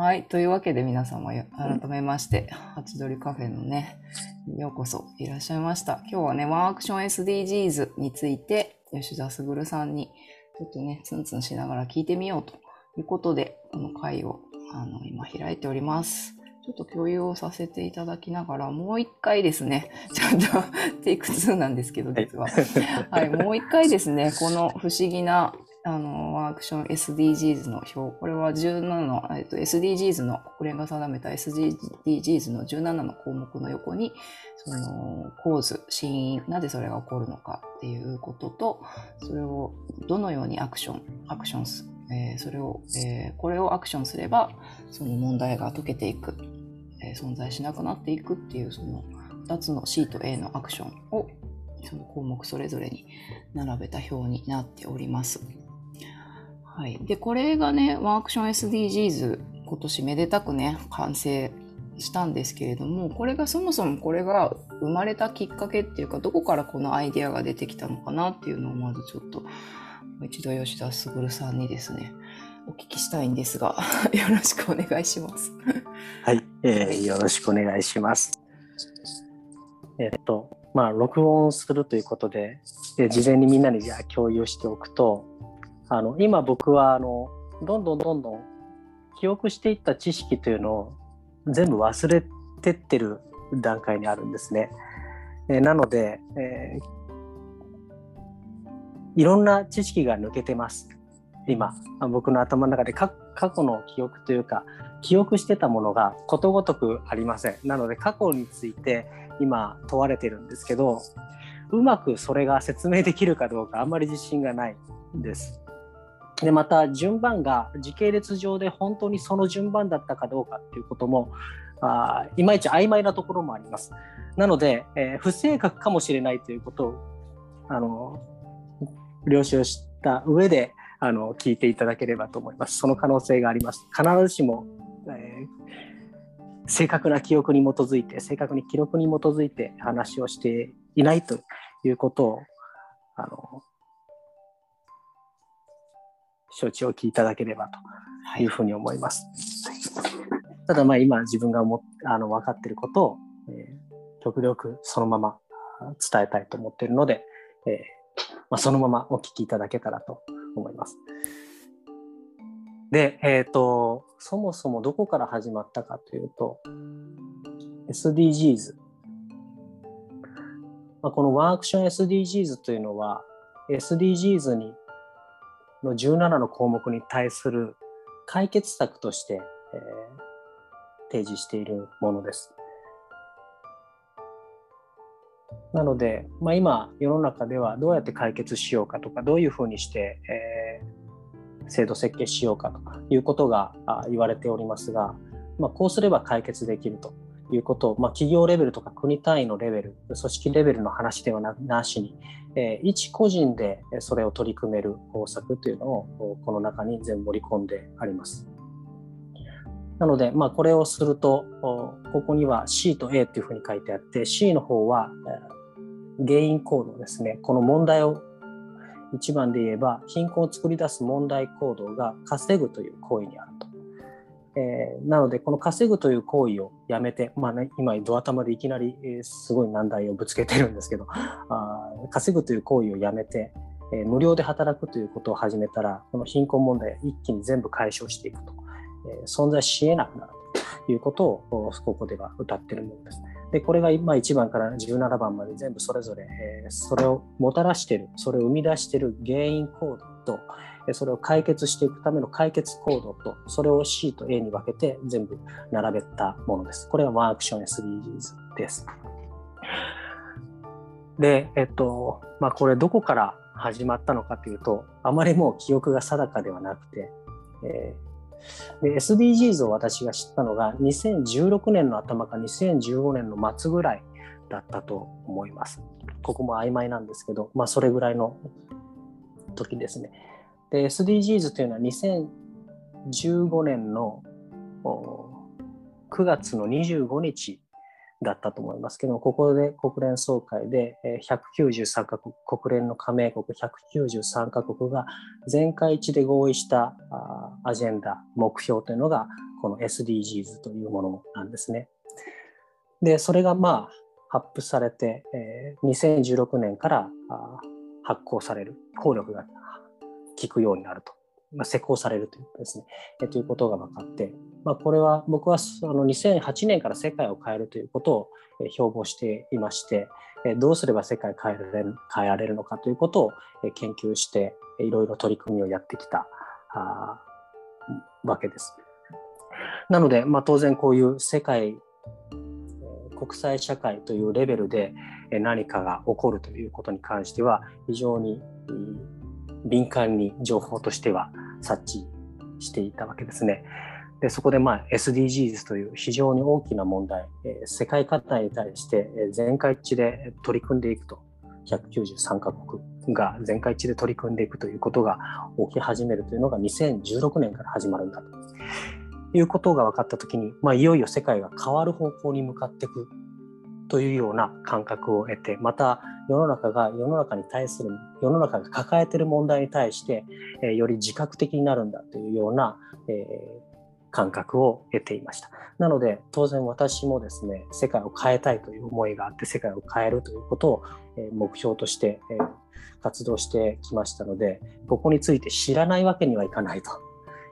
はい。というわけで皆様、改めまして、ハチドリカフェのね、ようこそいらっしゃいました。今日はね、ワンアクション SDGs について、吉田卓さんに、ちょっとね、ツンツンしながら聞いてみようということで、この会を、あの、今開いております。ちょっと共有をさせていただきながら、もう一回ですね、ちゃんとテイク2なんですけど、実は。はい、もう一回ですね、この不思議なあのワークション SDGs の表、これは17の、えっと、SDGs の国連が定めた SDGs の17の項目の横に、その構図、真因、なぜそれが起こるのかっていうことと、それをどのようにアクション、アクションす、えーそれを、えーこれをアクションすれば、その問題が解けていく、えー存在しなくなっていくっていう、その2つの C と A のアクションを、その項目それぞれに並べた表になっております。はい。で、これがね、ワンアクション SDGs、今年めでたくね、完成したんですけれども、これがそもそもこれが生まれたきっかけっていうか、どこからこのアイデアが出てきたのかなっていうのをまずちょっと、もう一度吉田卓さんにですね、お聞きしたいんですが、よろしくお願いします。はい、えーよろしくお願いします。えっと、まあ、録音するということで、で事前にみんなにじゃあ共有しておくと、あの今僕はあのどんどんどんどん記憶していった知識というのを全部忘れてってる段階にあるんですね。えーなので、えーいろんな知識が抜けてます。今、僕の頭の中で過去の記憶というか、記憶してたものがことごとくありません。なので過去について今問われてるんですけど、うまくそれが説明できるかどうかあんまり自信がないんです。でまた順番が時系列上で本当にその順番だったかどうかっていうこともあいまいち曖昧なところもあります。なので、えー不正確かもしれないということをあの了承した上であの聞いていただければと思います。その可能性があります。必ずしも、えー正確な記憶に基づいて、正確に記録に基づいて話をしていないということを、あの、承知おきいただければはいという。ふうに思います。ただ、まあ今自分が思っあの分かっていることを、えー極力そのままあ伝えたいと思っているので、えーまあ、そのままお聞きいただけたらと思います。で、えっ、と、そもそもどこから始まったかというと、SDGs。まあ、このワンアクション SDGs というのは、SDGs にの17の項目に対する解決策として、えー提示しているものです。なので、まあ、今世の中ではどうやって解決しようかとかどういうふうにして、えー制度設計しようかということがあ言われておりますが、まあ、こうすれば解決できるということを、まあ、企業レベルとか国単位のレベル組織レベルの話ではなしに、えー一個人でそれを取り組める方策というのをこの中に全部盛り込んであります。なので、まあ、これをすると、ここには C と A というふうに書いてあって、C の方は、え原因行動ですね。この問題を一番で言えば、貧困を作り出す問題行動が稼ぐという行為にあると。えーなので、この稼ぐという行為をやめて、まあね、今、ドア玉でいきなり、えーすごい難題をぶつけてるんですけど、あ稼ぐという行為をやめて、えー無料で働くということを始めたら、この貧困問題一気に全部解消していくと、えー存在し得なくなるということをここでは歌っているものです。で、これが今1番から17番まで全部それぞれ、えーそれをもたらしている、それを生み出している原因行動と、それを解決していくための解決行動と、それを C と A に分けて全部並べたものです。これがワークション SDGs です。で、えっと、まあ、これどこから始まったのかというと、あまりもう記憶が定かではなくて、えーで SDGs を私が知ったのが2016年の頭か2015年の末ぐらいだったと思います。ここも曖昧なんですけど、まあ、それぐらいの時ですね。で SDGs というのは2015年の9月の25日だったと思いますけどここで国連総会で193カ国国連の加盟国193カ国が全会一致で合意したアジェンダ目標というのがこの SDGs というものなんですね。で、それがまあ発布されて、2016年から発行される、効力が効くようになると、まあ、施行されるということですね、えー、ということが分かって、まあ、これは僕はあの2008年から世界を変えるということを標榜していまして、どうすれば世界を変えられる変えられるのかということを研究して、いろいろ取り組みをやってきたわけです。なので、まあ、当然こういう世界国際社会というレベルで何かが起こるということに関しては非常に敏感に情報としては察知していたわけですね。でそこでまあ SDGs という非常に大きな問題、え世界課題に対して全会一致で取り組んでいくと193カ国が全会一致で取り組んでいくということが起き始めるというのが2016年から始まるんだということが分かった時に、まあ、いよいよ世界が変わる方向に向かっていくというような感覚を得てまた世の中が世の中に対する世の中が抱えている問題に対して、えー、より自覚的になるんだというような、えー、感覚を得ていましたなので当然私もですね世界を変えたいという思いがあって世界を変えるということを、え、目標として、え活動してきましたのでここについて知らないわけにはいかないと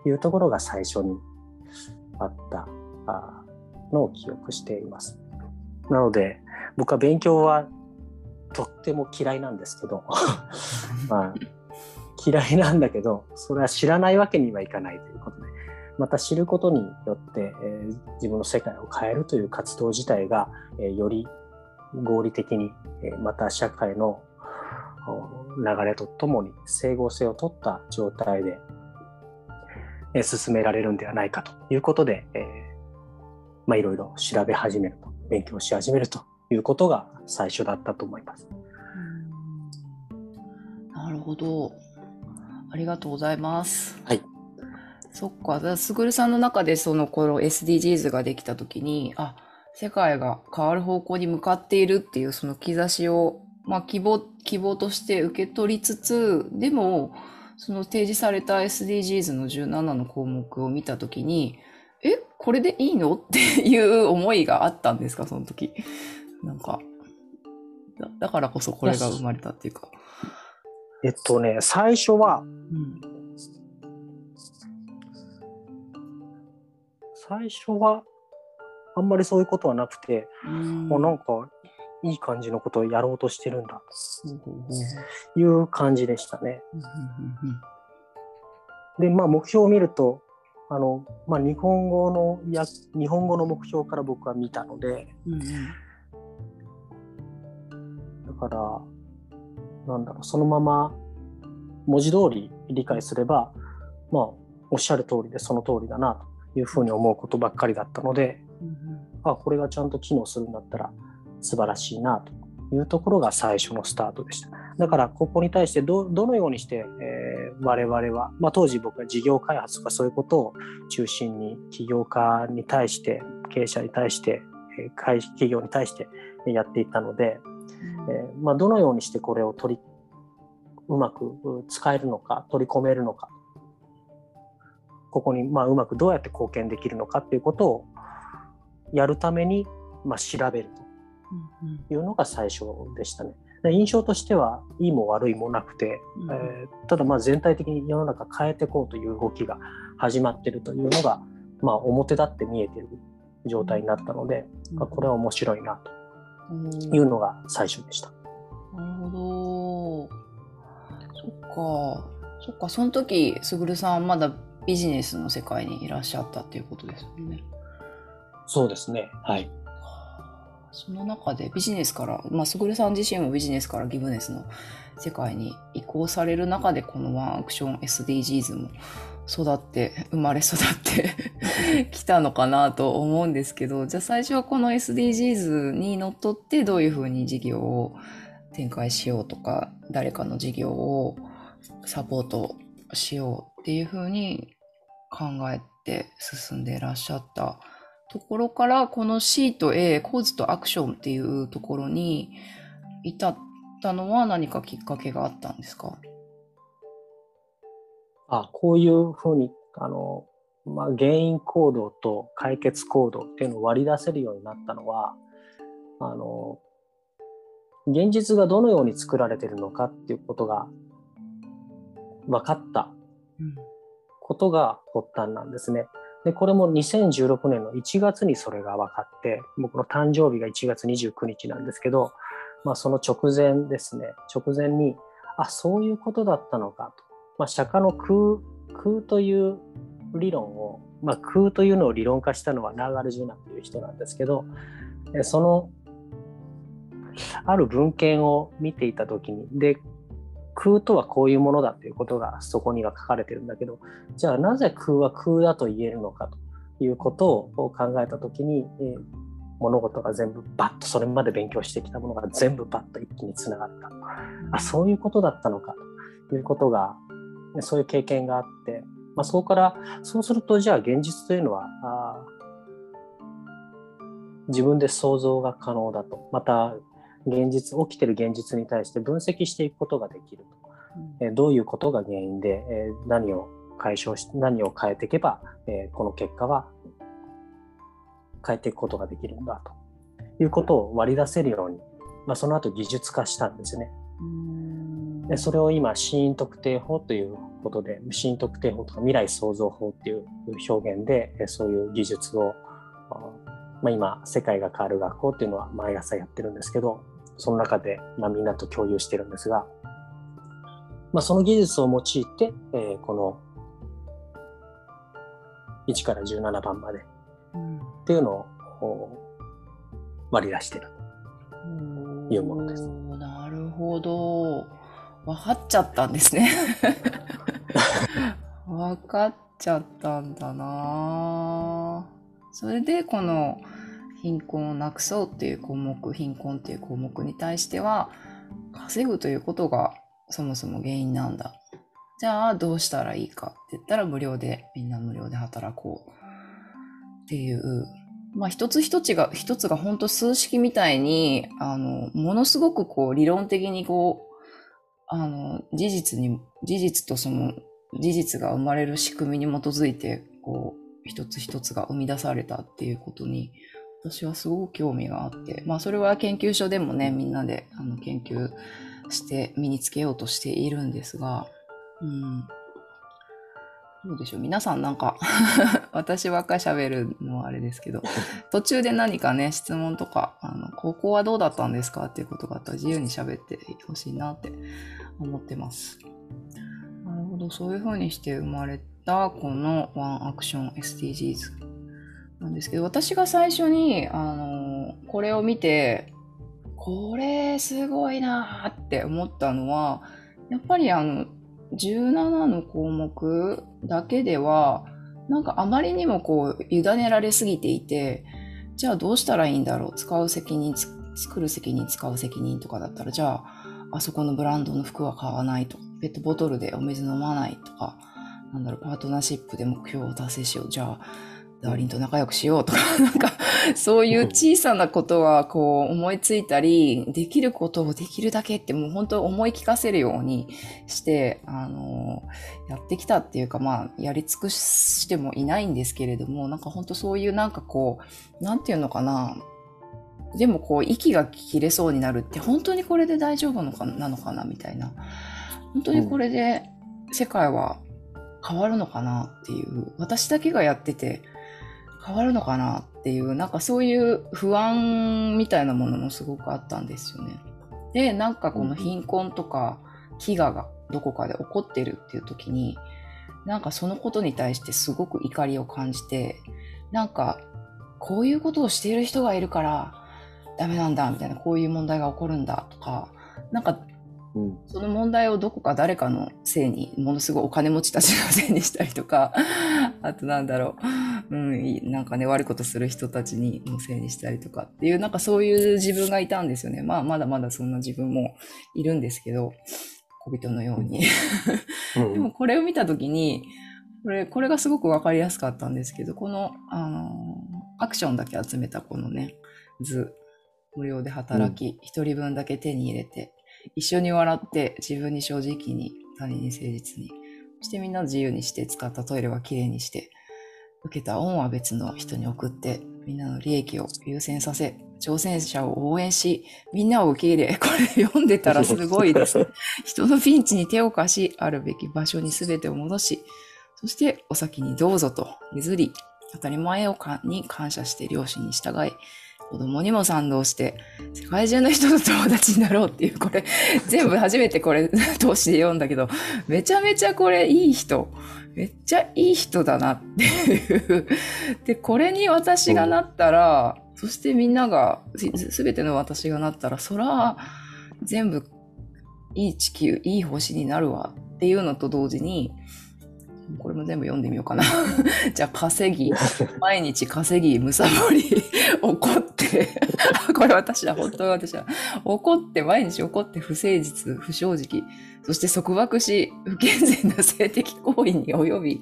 いうところが最初にあったのを記憶しています。なので僕は勉強はとっても嫌いなんですけど。まあ嫌いなんだけどそれは知らないわけにはいかないということで。また知ることによって、えー、自分の世界を変えるという活動自体が、えー、より合理的に、えー、また社会の流れとともに整合性を取った状態でえ進められるんではないかということで、え、まあ、いろいろ調べ始めると、勉強し始めるということが最初だったと思います。なるほど。ありがとうございます。はい。そっか。すぐるさんの中でその頃 SDGs ができた時に、あ、世界が変わる方向に向かっているっていうその兆しを、まあ、希望、希望として受け取りつつ、でも、その提示された SDGs の17の項目を見たときに、え、これでいいの？っていう思いがあったんですか、その時。なんかだ、だからこそこれが生まれたっていうか。えっとね、最初は、うん、最初は、あんまりそういうことはなくて、うん、もうなんか、いい感じのことをやろうとしてるんだ。という感じでしたね。で、まあ、目標を見ると、あのまあ、日本語のや日本語の目標から僕は見たので、だからなんだろうそのまま文字通り理解すれば、まあ、おっしゃる通りでその通りだなというふうに思うことばっかりだったので、あこれがちゃんと機能するんだったら素晴らしいなというところが最初のスタートでした。だからここに対してどのようにして、えー、我々は、まあ、当時僕は事業開発とかそういうことを中心に起業家に対して経営者に対して企業に対してやっていったので、えー、まあ、どのようにしてこれを取りうまく使えるのか取り込めるのか。ここにまあうまくどうやって貢献できるのかっていうことをやるためにまあ調べるというのが最初でしたね。印象としてはいいも悪いもなくて、うん、えー、ただまあ全体的に世の中変えていこうという動きが始まっているというのが、まあ、表立って見えている状態になったので、うん、これは面白いなというのが最初でした。なるほど。そっか。そっか、その時、すぐるさんまだビジネスの世界にいらっしゃったっていうことですよね。そうですね。はい。その中でビジネスから、まあ、すぐるさん自身もビジネスからギブネスの世界に移行される中で、このワンアクション SDGs も育って、生まれ育って きたのかなと思うんですけど、じゃあ最初はこの SDGs にのっとってどういうふうに事業を展開しようとか、誰かの事業をサポートしようっていうふうに考えて進んでいらっしゃったところから、この C と A、コーズとアクションっていうところに至ったのは何かきっかけがあったんですか？あこういうふうにあのまあ、原因行動と解決行動っていうのを割り出せるようになったのはあの現実がどのように作られてるのかっていうことが分かったことが発端なんですね。でこれも2016年の1月にそれが分かって僕の誕生日が1月29日なんですけど、まあ、その直前ですね。直前にあそういうことだったのかと、まあ、釈迦の空空という理論を、まあ、空というのを理論化したのはナーガルジュナという人なんですけどそのある文献を見ていた時にで空とはこういうものだということがそこには書かれてるんだけどじゃあなぜ空は空だと言えるのかということを考えた時に、えー、物事が全部バッとそれまで勉強してきたものが全部バッと一気につながった。あそういうことだったのかということがそういう経験があって、まあ、そこからそうするとじゃあ現実というのはあ自分で想像が可能だと。また現実起きてる現実に対して分析していくことができると、うん、どういうことが原因で、え何を解消し何を変えていけば、えこの結果は変えていくことができるんだと。いうことを割り出せるように、まあ、その後技術化したんですね。でそれを今死因特定法ということで死因特定法とか未来創造法っていう表現でそういう技術をまあ、今世界が変わる学校っていうのは毎朝やってるんですけどその中で、まあ、みんなと共有してるんですが、まあ、その技術を用いて、えー、この1から17番までっていうのを割り出してるというものです。なるほど。分かっちゃったんですね。分かっちゃったんだなそれでこの貧困をなくそうっていう項目貧困っていう項目に対しては稼ぐということがそもそも原因なんだ。じゃあどうしたらいいかって言ったら無料でみんな無料で働こうっていうまあ一つ一つが一つが本当数式みたいにあのものすごくこう理論的にこうあの事実に事実とその事実が生まれる仕組みに基づいてこう一つ一つが生み出されたっていうことに私はすごく興味があって、まあそれは研究所でもね、みんなであの研究して身につけようとしているんですが、うん。どうでしょう？皆さんなんか 私ばっかり喋るのはあれですけど、途中で何かね、質問とか、あの、ここはどうだったんですかっていうことがあったら自由に喋ってほしいなって思ってます。なるほど、そういう風にして生まれたこのワンアクション SDGs なんですけど、私が最初に、あの、これを見て、これすごいなって思ったのは、やっぱりあの、17の項目だけでは、なんかあまりにもこう、委ねられすぎていて、じゃあどうしたらいいんだろう？使う責任、作る責任、使う責任とかだったら、じゃあ、あそこのブランドの服は買わないと、ペットボトルでお水飲まないとか、なんだろう、パートナーシップで目標を達成しよう。じゃあ、ダーリンと仲良くしようとか、なんか、そういう小さなことはこう思いついたり、できることをできるだけってもう本当思い聞かせるようにして、あの、やってきたっていうか、まあ、やり尽くしてもいないんですけれども、なんか本当そういうなんかこう、なんていうのかな、でもこう息が切れそうになるって本当にこれで大丈夫なのかなみたいな。本当にこれで世界は変わるのかなっていう、私だけがやってて、変わるのかなっていう、なんかそういう不安みたいなものもすごくあったんですよね。で、なんかこの貧困とか飢餓がどこかで起こってるっていう時に、なんかそのことに対してすごく怒りを感じて、なんかこういうことをしている人がいるからダメなんだみたいな、こういう問題が起こるんだとか、なんかその問題をどこか誰かのせいに、ものすごいお金持ちたちのせいにしたりとか、あとなんだろう、うん、なんかね、悪いことする人たちにのせいにしたりとかっていう、なんかそういう自分がいたんですよね。まあ、まだまだそんな自分もいるんですけど、小人のように。でもこれを見たときに、これ、これがすごくわかりやすかったんですけど、この、あの、アクションだけ集めたこのね、図、無料で働き、一、うん、人分だけ手に入れて、一緒に笑って自分に正直に他人に誠実にそしてみんな自由にして使ったトイレはきれいにして受けた恩は別の人に送って、みんなの利益を優先させ、挑戦者を応援し、みんなを受け入れ、これ読んでたらすごいです。人のピンチに手を貸し、あるべき場所に全てを戻し、そしてお先にどうぞと譲り、当たり前をに感謝して両親に従い、子供にも賛同して、世界中の人と友達になろうっていう、これ、全部初めてこれ、通しで読んだけど、めちゃめちゃこれいい人。めっちゃいい人だなっていう。で、これに私がなったら、そしてみんなが、すべての私がなったら、そら、全部、いい地球、いい星になるわっていうのと同時に、これも全部読んでみようかな。じゃあ、稼ぎ、毎日稼ぎ、むさぼり、怒って、これ私だ、本当に私だ。怒って、毎日怒って不誠実、不正直、そして束縛し、不健全な性的行為に及び、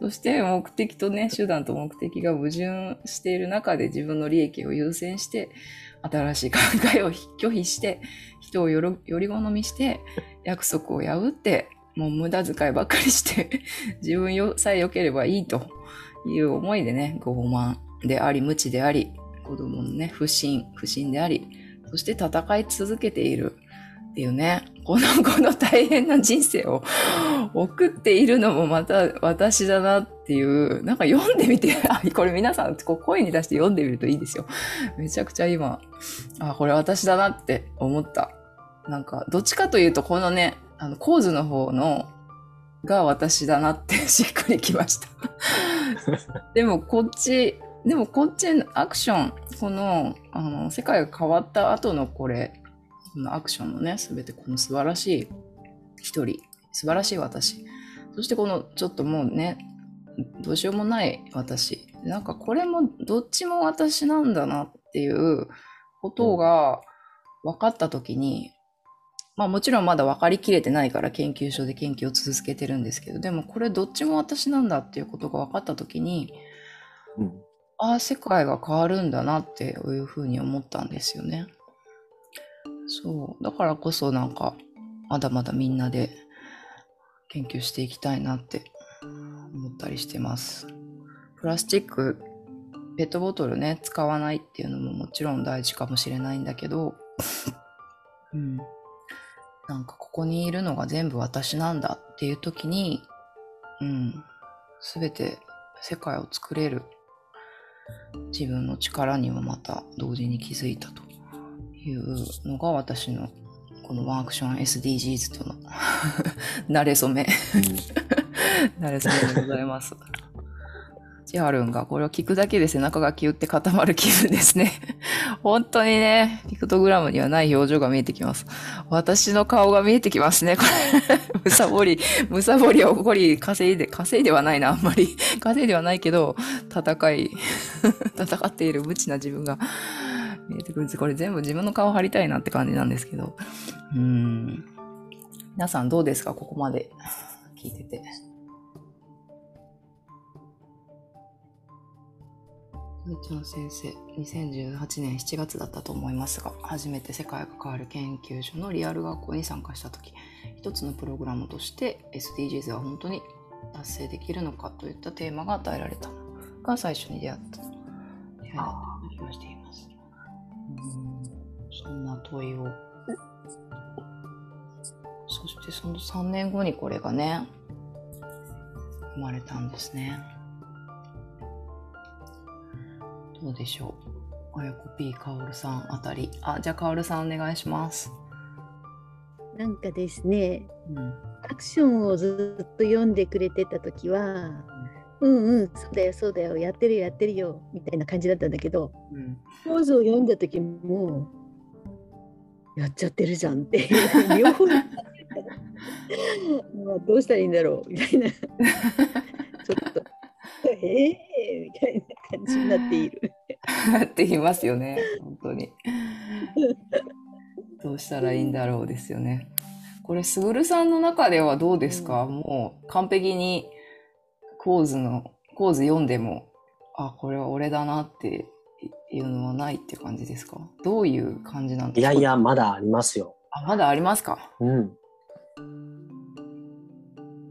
そして目的とね、手段と目的が矛盾している中で自分の利益を優先して、新しい考えを拒否して、人をより好みして、約束を破って、もう無駄遣いばっかりして、自分よさえ良ければいいという思いでね、傲慢であり、無知であり、子供のね、不信、不信であり、そして戦い続けているっていうね、この、この大変な人生を 送っているのもまた私だなっていう、なんか読んでみて、あ、これ皆さんこう声に出して読んでみるといいですよ。めちゃくちゃ今、あ、これ私だなって思った。なんか、どっちかというと、このね、あの、構図の方の、が私だなって しっくりきました。でもこっち、でもこっちのアクション、この、あの、世界が変わった後のこれ、このアクションのね、すべてこの素晴らしい一人、素晴らしい私。そしてこのちょっともうね、どうしようもない私。なんかこれもどっちも私なんだなっていうことが分かったときに、まあもちろんまだ分かりきれてないから研究所で研究を続けてるんですけど、でもこれどっちも私なんだっていうことが分かったときに、うんああ、世界が変わるんだなっていうふうに思ったんですよね。そう。だからこそなんか、まだまだみんなで研究していきたいなって思ったりしてます。プラスチック、ペットボトルね、使わないっていうのももちろん大事かもしれないんだけど、うん。なんかここにいるのが全部私なんだっていう時に、うん。すべて世界を作れる自分の力にもまた同時に気づいたというのが私のこのワンアクション SDGs との 慣れ初め 慣れ初めでございます。千春がこれを聞くだけで背中がキュって固まる気分ですね。本当にね、ピクトグラムにはない表情が見えてきます。私の顔が見えてきますね、これ。むさぼり、むさぼりを怒り、稼いで、稼いではないな、あんまり。稼いではないけど、戦い、戦っている無知な自分が見えてくるんです。これ全部自分の顔貼りたいなって感じなんですけど。うん。皆さんどうですかここまで聞いてて。ふーちゃん先生、2018年7月だったと思いますが、初めて世界が変わる研究所のリアル学校に参加したとき、一つのプログラムとして SDGs は本当に達成できるのかといったテーマが与えられたのが最初に出会った出会いだった気がしています。そんな問いを。そしてその3年後にこれがね、生まれたんですね。どうでしょう。あやこ P かおるさんあたり。あ、じゃあかおるさんお願いします。なんかですね、うん。アクションをずっと読んでくれてた時は、うんうん、そうだよ、そうだよ、やってるよ、やってるよ、みたいな感じだったんだけど、うん。ポーズを読んだ時も、やっちゃってるじゃんっていう、両方 どうしたらいいんだろう、みたいな、ちょっと、ええみたいな感じになっている。な っていますよね。本当に。どうしたらいいんだろうですよね。これ、すぐるさんの中ではどうですか、もう完璧に構図の、構図読んでも、あ、これは俺だなっていうのはないって感じですか？どういう感じなんですか？いやいや、まだありますよ。あ、まだありますか？うん。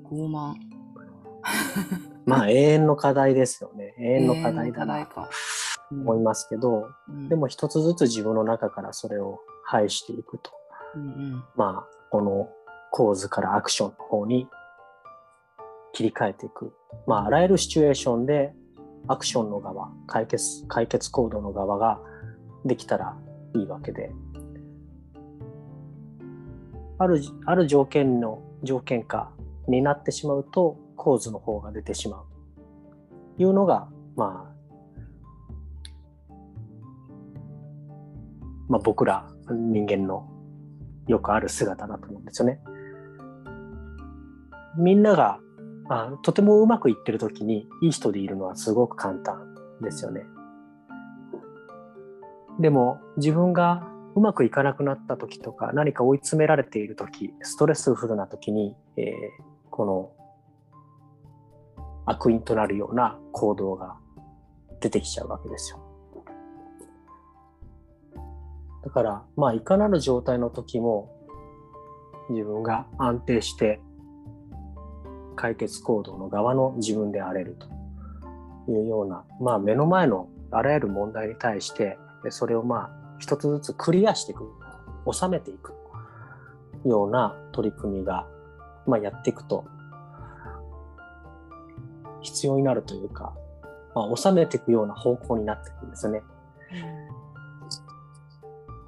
傲慢。まあ永遠の課題ですよね。永遠の課題だなとか。思いますけど、うんでも一つずつ自分の中からそれを排していくと、うんうんまあこの構図からアクションの方に切り替えていく。まああらゆるシチュエーションでアクションの側、解決、解決行動の側ができたらいいわけで、ある、ある条件の条件下になってしまうと構図の方が出てしまう。いうのが、まあ、まあ僕ら人間のよくある姿だと思うんですよね。みんながあとてもうまくいってる時にいい人でいるのはすごく簡単ですよね。でも自分がうまくいかなくなった時とか何か追い詰められている時ストレスフルな時に、えーこの悪因となるような行動が出てきちゃうわけですよ。だからまあいかなる状態の時も自分が安定して解決行動の側の自分であれると。いうような、まあ、目の前のあらゆる問題に対してそれをまあ一つずつクリアしていく。収めていく。ような取り組みが、まあ、やっていくと。必要になるというか、まあ、収めていくような方向になっていくんですね。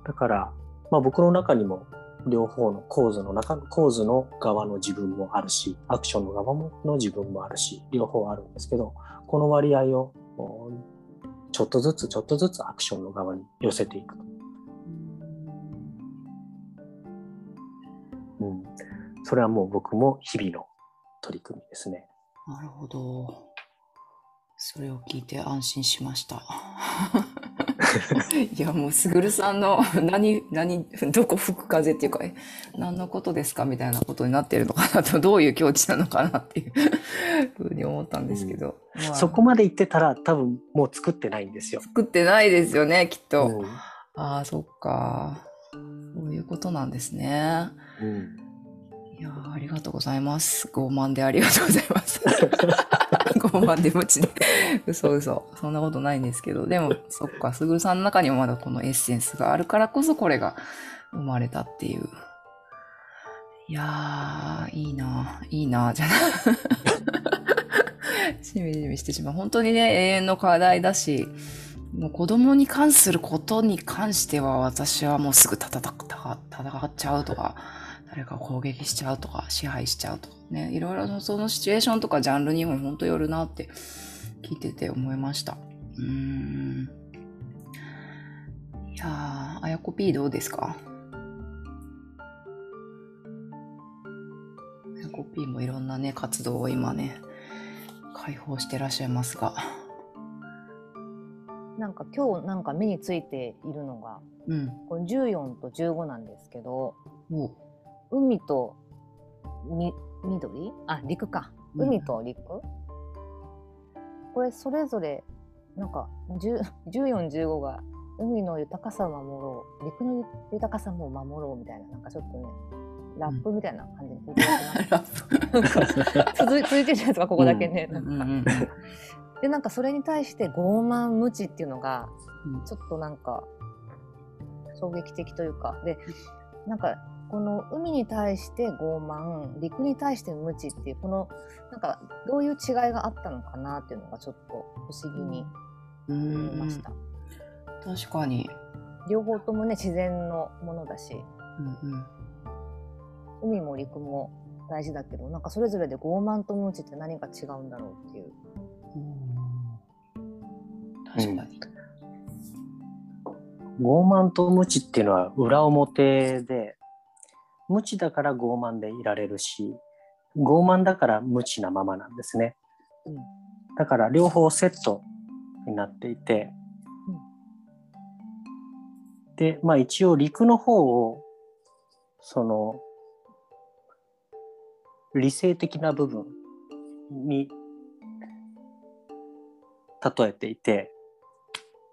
だから、まあ、僕の中にも両方の構図の中構図の側の自分もあるしアクションの側もの自分もあるし両方あるんですけどこの割合をちょっとずつちょっとずつアクションの側に寄せていく、うん、それはもう僕も日々の取り組みですね。なるほど。それを聞いて安心しました。いや、もう、すぐるさんの何、何、どこ吹く風っていうか、え何のことですかみたいなことになってるのかなと、どういう境地なのかなっていう ふうに思ったんですけど。まあそこまで言ってたら多分もう作ってないんですよ。作ってないですよね、きっと。うんああ、そっか。そういうことなんですね。うんいやーありがとうございます。傲慢でありがとうございます。傲慢で無知で。嘘嘘。そんなことないんですけど。でも、そっか、すぐるさんの中にもまだこのエッセンスがあるからこそこれが生まれたっていう。いやー、いいな、いいな、じゃな。しみじみしてしまう。本当にね、永遠の課題だし、もう子供に関することに関しては私はもうすぐ戦戦戦っちゃうとか、誰かを攻撃しちゃうとか、支配しちゃうとかね、いろいろそのシチュエーションとかジャンルにも本当よるなって聞いてて思いました。うーん。いやー、あやこ P どうですか？あやこ P もいろんなね、活動を今ね、解放してらっしゃいますが。なんか今日なんか目についているのがうん。これ14と15なんですけどお海とみ緑？あ陸か。うん。海と陸、これそれぞれなんか1415が海の豊かさを守ろう陸の豊かさも守ろうみたいななんかちょっとねラップみたいな感じで聞いてます。ラップ。続い続いてるじゃないですか。ここだけね、でなんかそれに対して傲慢無知っていうのがうん。ちょっとなんか衝撃的というか。でなんかこの海に対して傲慢陸に対して無知っていうこのなんかどういう違いがあったのかなっていうのがちょっと不思議にう思いんました。確かに。両方ともね自然のものだしうんうん海も陸も大事だけどなんかそれぞれで傲慢と無知って何が違うんだろうっていう。確かに。傲慢と無知っていうのは裏表で無知だから傲慢でいられるし傲慢だから無知なままなんですね、うん。だから両方セットになっていて、でまあ一応陸の方をその理性的な部分に例えていて、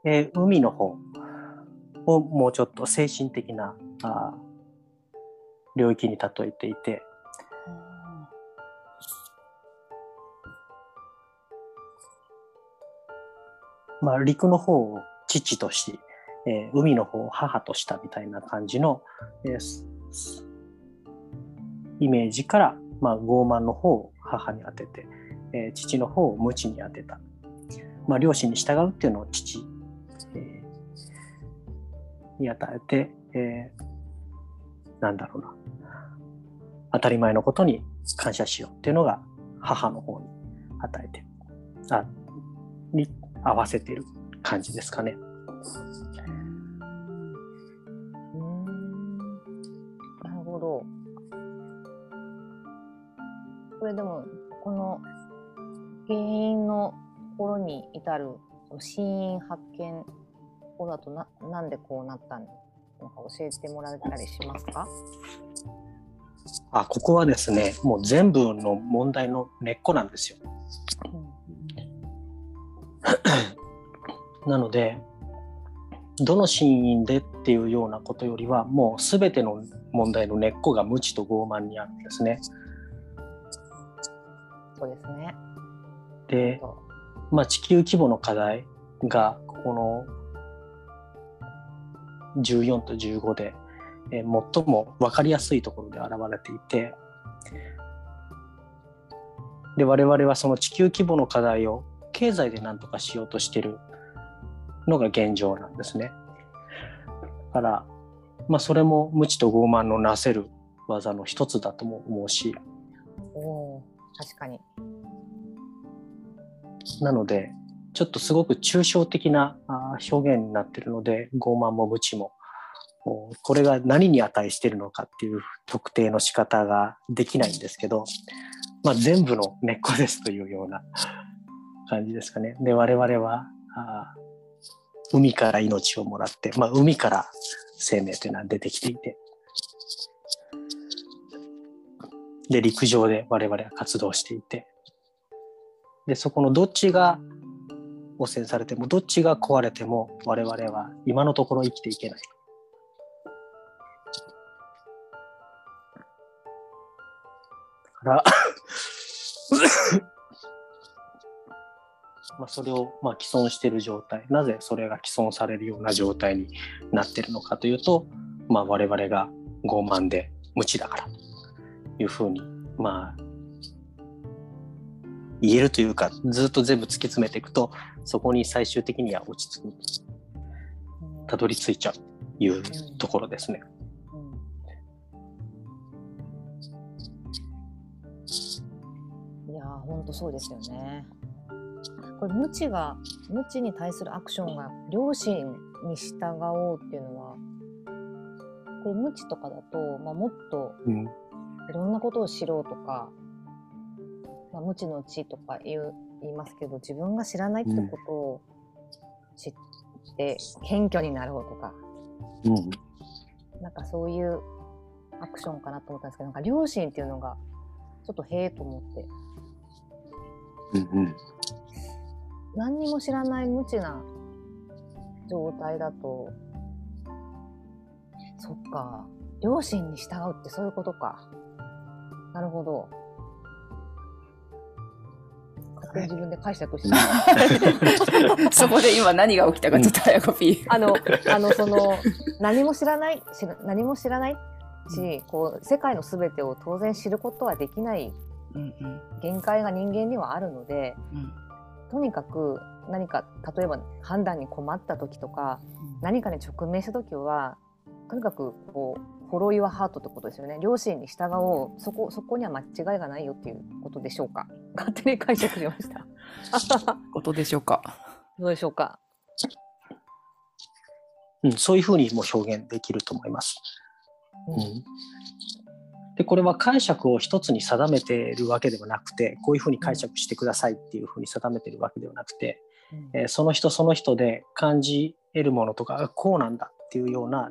えー海の方をもうちょっと精神的なあー領域に例えていてまあ、陸の方を父とし、えー海の方を母としたみたいな感じの、えーイメージから、まあ、傲慢の方を母に当てて、えー父の方を無知に当てた。まあ、両親に従うっていうのを父、えーに与えて、えーなんだろうな。当たり前のことに感謝しようっていうのが母の方に与えて。あ、に合わせてる感じですかね。なるほど。これでも、この原因のところに至る死因発見法だとな、なんでこうなったんでのか教えてもらえたりしますか？あ、ここはですね、もう全部の問題の根っこなんですよ。なので、どの死因でっていうようなことよりは、もうすべての問題の根っこが無知と傲慢にあるんですね。そうですね。で、そまあ、地球規模の課題がこの14と15で、えー最も分かりやすいところで現れていてで我々はその地球規模の課題を経済で何とかしようとしているのが現状なんですね。だから、まあ、それも無知と傲慢のなせる技の一つだとも思うしうおー確かに。なので、ちょっとすごく抽象的な表現になってるので、傲慢も無知も、こうこれが何に値してるのかっていう特定の仕方ができないんですけど、まあ、全部の根っこですというような感じですかね。で、我々は、海から命をもらって、まあ、海から生命というのは出てきていて、で、陸上で我々は活動していて、で、そこのどっちが汚染されても、どっちが壊れても、我々は今のところ生きていけない。から、まあそれをまあ既存している状態、なぜそれが既存されるような状態になっているのかというと、まあ、我々が傲慢で無知だから。というふうに、まあ、言えるというかずっと全部突き詰めていくとそこに最終的には落ち着くうんたどり着いちゃうというところですね。うんいやー、ほんとそうですよね。これ、無知が、無知に対するアクションが両親に従おうっていうのは、これ、無知とかだと、まあ、もっとうんいろんなことを知ろうとか、まあ、無知の知とか言う言いますけど、自分が知らないってことを知って、謙虚になろうとか、うんなんかそういうアクションかなと思ったんですけど、なんか両親っていうのが、ちょっとへえと思って、うんうん何にも知らない無知な状態だと、そっか、両親に従うってそういうことか。なるほど。自分で解釈して、そこで今何が起きたかちょっと早コピー。あの、あの、その、何も知らない、知ら何も知らないし、こう、世界のすべてを当然知ることはできないうんうん限界が人間にはあるので、うんとにかく何か、例えば判断に困った時とか、何かに直面した時は、とにかく、こう、フォロー・ユア・ハートってことですよね。両親に従おう。そこ、そこには間違いがないよっていうことでしょうか。勝手に解釈しました。ことでしょうか。どうでしょうか。うん、そういうふうにも表現できると思います。うんでこれは解釈を一つに定めているわけではなくてこういうふうに解釈してくださいっていうふうに定めているわけではなくて、えーその人その人で感じ得るものとかあこうなんだっていうような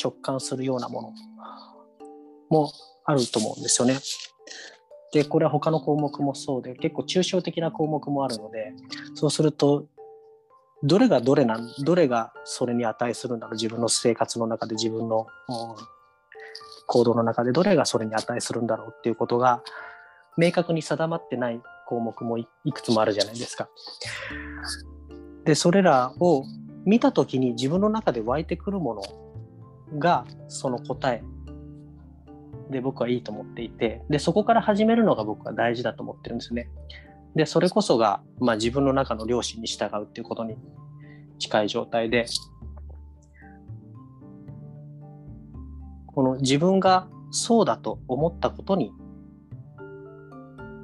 直感するようなものもあると思うんですよね。でこれは他の項目もそうで結構抽象的な項目もあるのでそうするとどれがどれなんどれがそれに値するんだろう自分の生活の中で自分の行動の中でどれがそれに値するんだろうっていうことが明確に定まってない項目もいくつもあるじゃないですか。でそれらを見た時に自分の中で湧いてくるものがその答えで僕はいいと思っていてでそこから始めるのが僕は大事だと思ってるんですね。でそれこそが、まあ、自分の中の良心に従うっていうことに近い状態でこの自分がそうだと思ったことに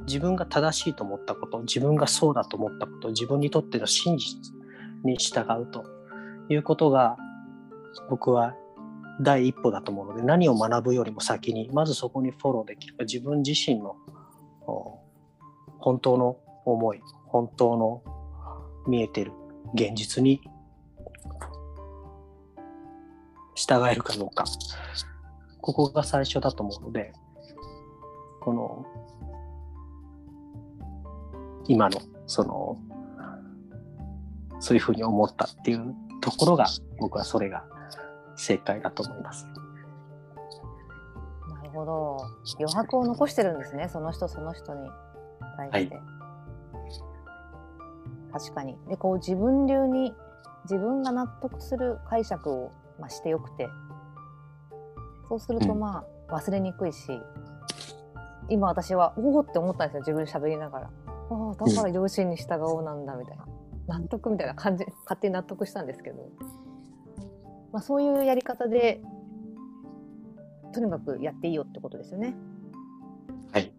自分が正しいと思ったこと自分がそうだと思ったこと自分にとっての真実に従うということが僕は第一歩だと思うので何を学ぶよりも先にまずそこにフォローできる。自分自身の本当の思い本当の見えてる現実に従えるかどうか。ここが最初だと思うのでこの今のそのそういうふうに思ったっていうところが僕はそれが正解だと思います。なるほど。余白を残してるんですね。その人その人に対して。はい、確かに。でこう自分流に自分が納得する解釈を、まあ、してよくて。そうするとまあ、忘れにくいし。今私はおおって思ったんですよ。自分で喋りながら。ああだから両親に従おうなんだみたいな。納得みたいな感じ勝手に納得したんですけど、まあ、そういうやり方でとにかくやっていいよってことですよね。はい、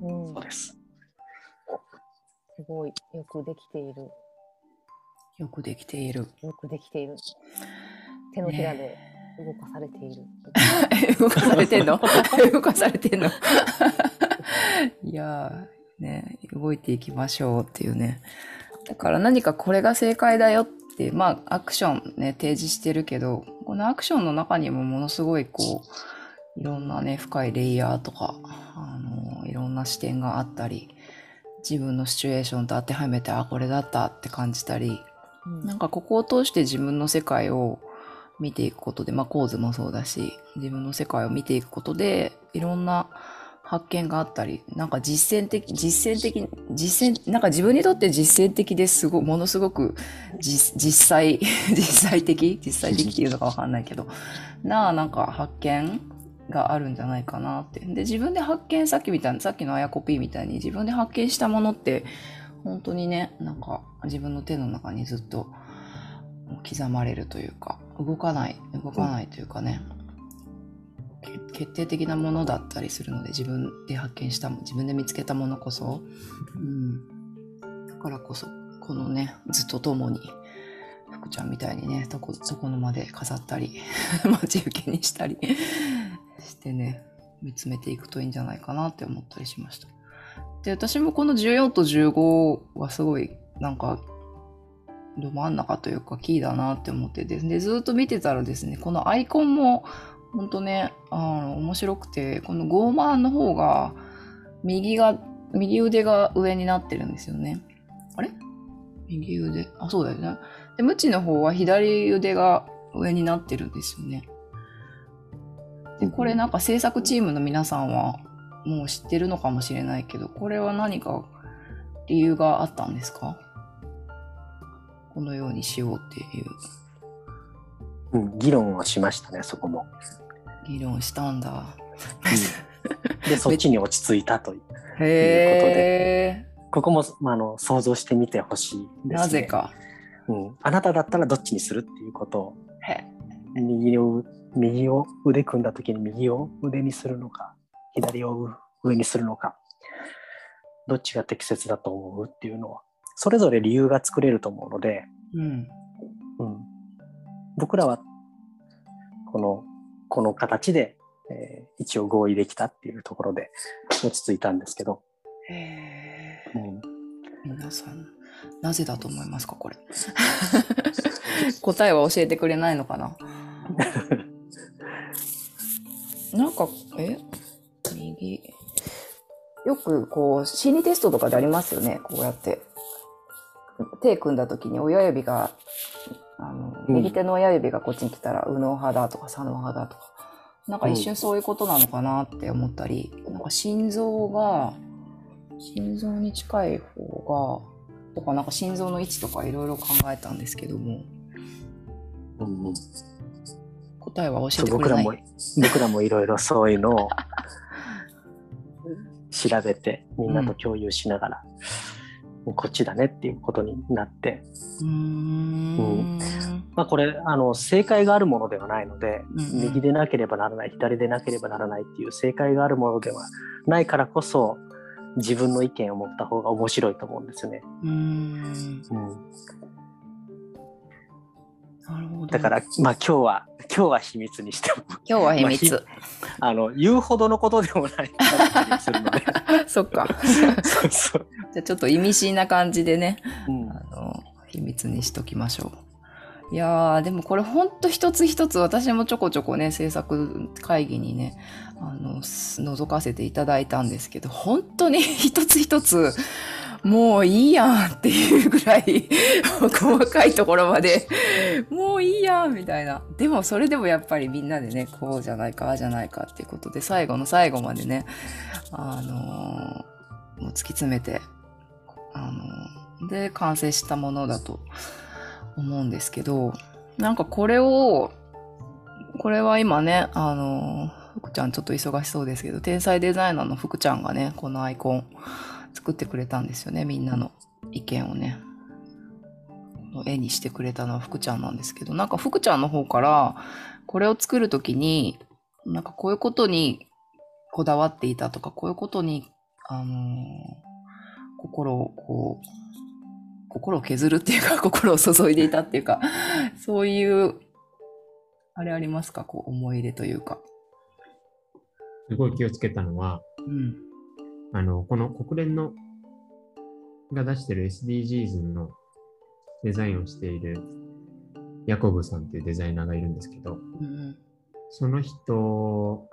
うん、そうです。すごいよくできている。よくできている。よくできている。手のひらで動かされている。動かされてんの？動かされてんの？いやね、動いていきましょうっていうね。だから何かこれが正解だよって、まあアクションね、提示してるけど、このアクションの中にもものすごいこう、いろんなね、深いレイヤーとか、あの、いろんな視点があったり、自分のシチュエーションと当てはめて、あ、これだったって感じたり、うん、なんかここを通して自分の世界を見ていくことで、まあ構図もそうだし、自分の世界を見ていくことで、いろんな発見があったり、なんか実践的、実践的、実践、なんか自分にとって実践的ですごものすごく実際、実際的？実際的っていうのかわかんないけど、なあ、なんか発見があるんじゃないかなって。で、自分で発見、さっきみたいな、さっきのあやこぴーみたいに自分で発見したものって、本当にね、なんか自分の手の中にずっと刻まれるというか、動かない、動かないというかね、決定的なものだったりするので自分で発見した自分で見つけたものこそ、うん、だからこそこのねずっと共に福ちゃんみたいにねどこどこのまで飾ったり 待ち受けにしたり してね見つめていくといいんじゃないかなって思ったりしました。で私もこの14と15はすごいなんかど真ん中というかキーだなって思ってででずっと見てたらですねこのアイコンもほんとね、あの、面白くて、このゴーマンの方が、右が、右腕が上になってるんですよね。あれ？右腕？あ、そうだよね。で、ムチの方は左腕が上になってるんですよね。で、これなんか制作チームの皆さんはもう知ってるのかもしれないけど、これは何か理由があったんですか？このようにしようっていう。うん、議論をしましたね、そこも。議論したんだ。で、そっちに落ち着いたということで、ここも、まあ、あの想像してみてほしいですね。なぜか、うん。あなただったらどっちにするっていうことを、右を右を腕組んだ時に右を腕にするのか、左を上にするのか、どっちが適切だと思うっていうのは、それぞれ理由が作れると思うので、うん、うん、僕らはこのこの形で、えー、一応合意できたっていうところで落ち着いたんですけど。へうん、皆さん、なぜだと思いますか、これ？答えは教えてくれないのかな？なんか、え？右。よくこう、心理テストとかでありますよね、こうやって。手組んだ時に親指があの、うん、右手の親指がこっちに来たら右脳派だとか左脳派だとか、なんか一瞬そういうことなのかなって思ったり、うん、なんか心臓が、心臓に近い方が、とか、なんか心臓の位置とかいろいろ考えたんですけども、うんうん。答えは教えてくれない。僕らも僕らもいろいろそういうのを 調べてみんなと共有しながら、もうこっちだねっていうことになって、うーん。まあ、これあの正解があるものではないので、うんうん右でなければならない左でなければならないっていう正解があるものではないからこそ自分の意見を持った方が面白いと思うんですよね。うーん。うん。だから、まあ、今日は今日は秘密にしても今日は秘密。まあ の言うほどのことでもないするので そっか。そうそう、じゃあちょっと意味深な感じでね、うんあの、秘密にしときましょう。いやー、でもこれほんと一つ一つ私もちょこちょこね、制作会議にね、あの、す覗かせていただいたんですけど、本当に一つ一つ、もういいやんっていうぐらい細かいところまで、もういいやんみたいな。でもそれでもやっぱりみんなでね、こうじゃないか、ああじゃないかっていうことで、最後の最後までね、あのーもう突き詰めて、あのーで、完成したものだと思うんですけど、なんかこれを、これは今ね、あのー福ちゃんちょっと忙しそうですけど、天才デザイナーの福ちゃんがね、このアイコン作ってくれたんですよね、みんなの意見をね。絵にしてくれたのは福ちゃんなんですけど、なんか福ちゃんの方から、これを作るときに、なんかこういうことにこだわっていたとか、こういうことに、あのー心をこう、心を削るっていうか、心を注いでいたっていうか、そういう、あれありますか？こう、思い入れというか。すごい気をつけたのは、うん。あの、この国連のが出してる SDGs のデザインをしているヤコブさんっていうデザイナーがいるんですけど、うんその人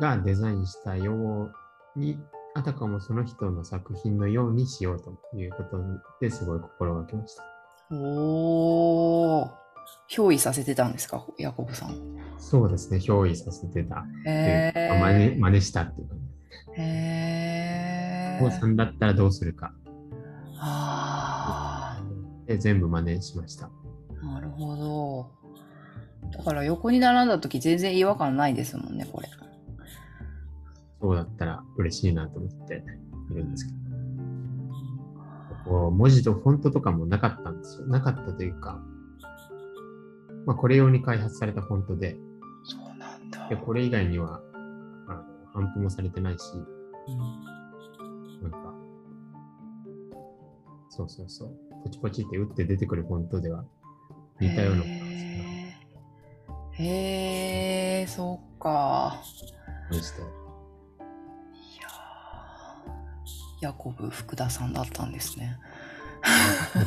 がデザインしたように、あたかもその人の作品のようにしようということですごい心がけました。おー。憑依させてたんですかヤコブさん。そうですね、憑依させてたっていうへか、真似真似したっていう。へこうさー。んだったらどうするかあで全部真似しました。ー。なるほど。だから横に並んだ時全然違和感ないですもんね、これ。そうだったら嬉しいなと思っているんですけど、こう文字とフォントとかもなかったんですよ。なかったというか、まあ、これ用に開発されたフォントで、そうなんだ。でこれ以外にはあの反布もされてないし、なんそうそうそう、ポチポチって打って出てくるフォントでは。似たようなものなんですけど、へー。へー、そっか。にして、いやー。ヤコブ福田さんだったんですね。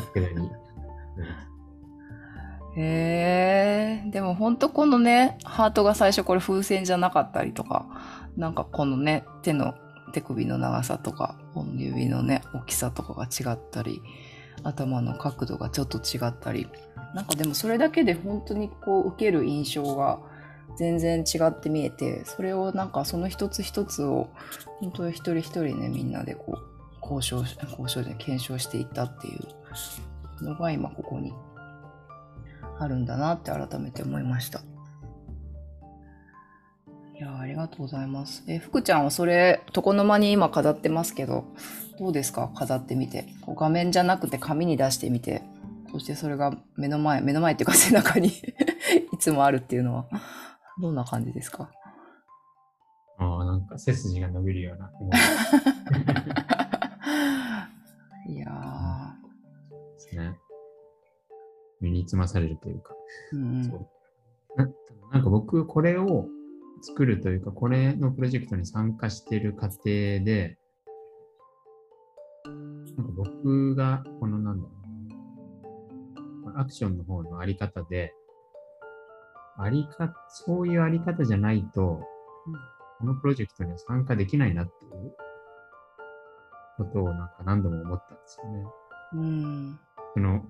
へえ、でも本当このね、ハートが最初これ風船じゃなかったりとか、なんかこのね、手の、手首の長さとか、この指のね、大きさとかが違ったり、頭の角度がちょっと違ったり、なんかでもそれだけで本当にこう受ける印象が全然違って見えて、それをなんかその一つ一つを、本当に一人一人ね、みんなでこう、交渉、交渉で検証していったっていうのが今ここにあるんだなって改めて思いました。いやーありがとうございます。え、福ちゃんはそれ、床の間に今飾ってますけど、どうですか？飾ってみて。こう画面じゃなくて紙に出してみて、そしてそれが目の前、目の前っていうか背中に いつもあるっていうのは、どんな感じですか？ああ、なんか背筋が伸びるような思い いやですね。身につまされるというか。ー、うん。そう。ななんか僕、これを作るというか、これのプロジェクトに参加している過程で、なんか僕が、このなんだろうな、アクションの方のあり方で、ありか、そういうあり方じゃないと、このプロジェクトには参加できないなっていうことをなんか何度も思ったんですよね。うん。その、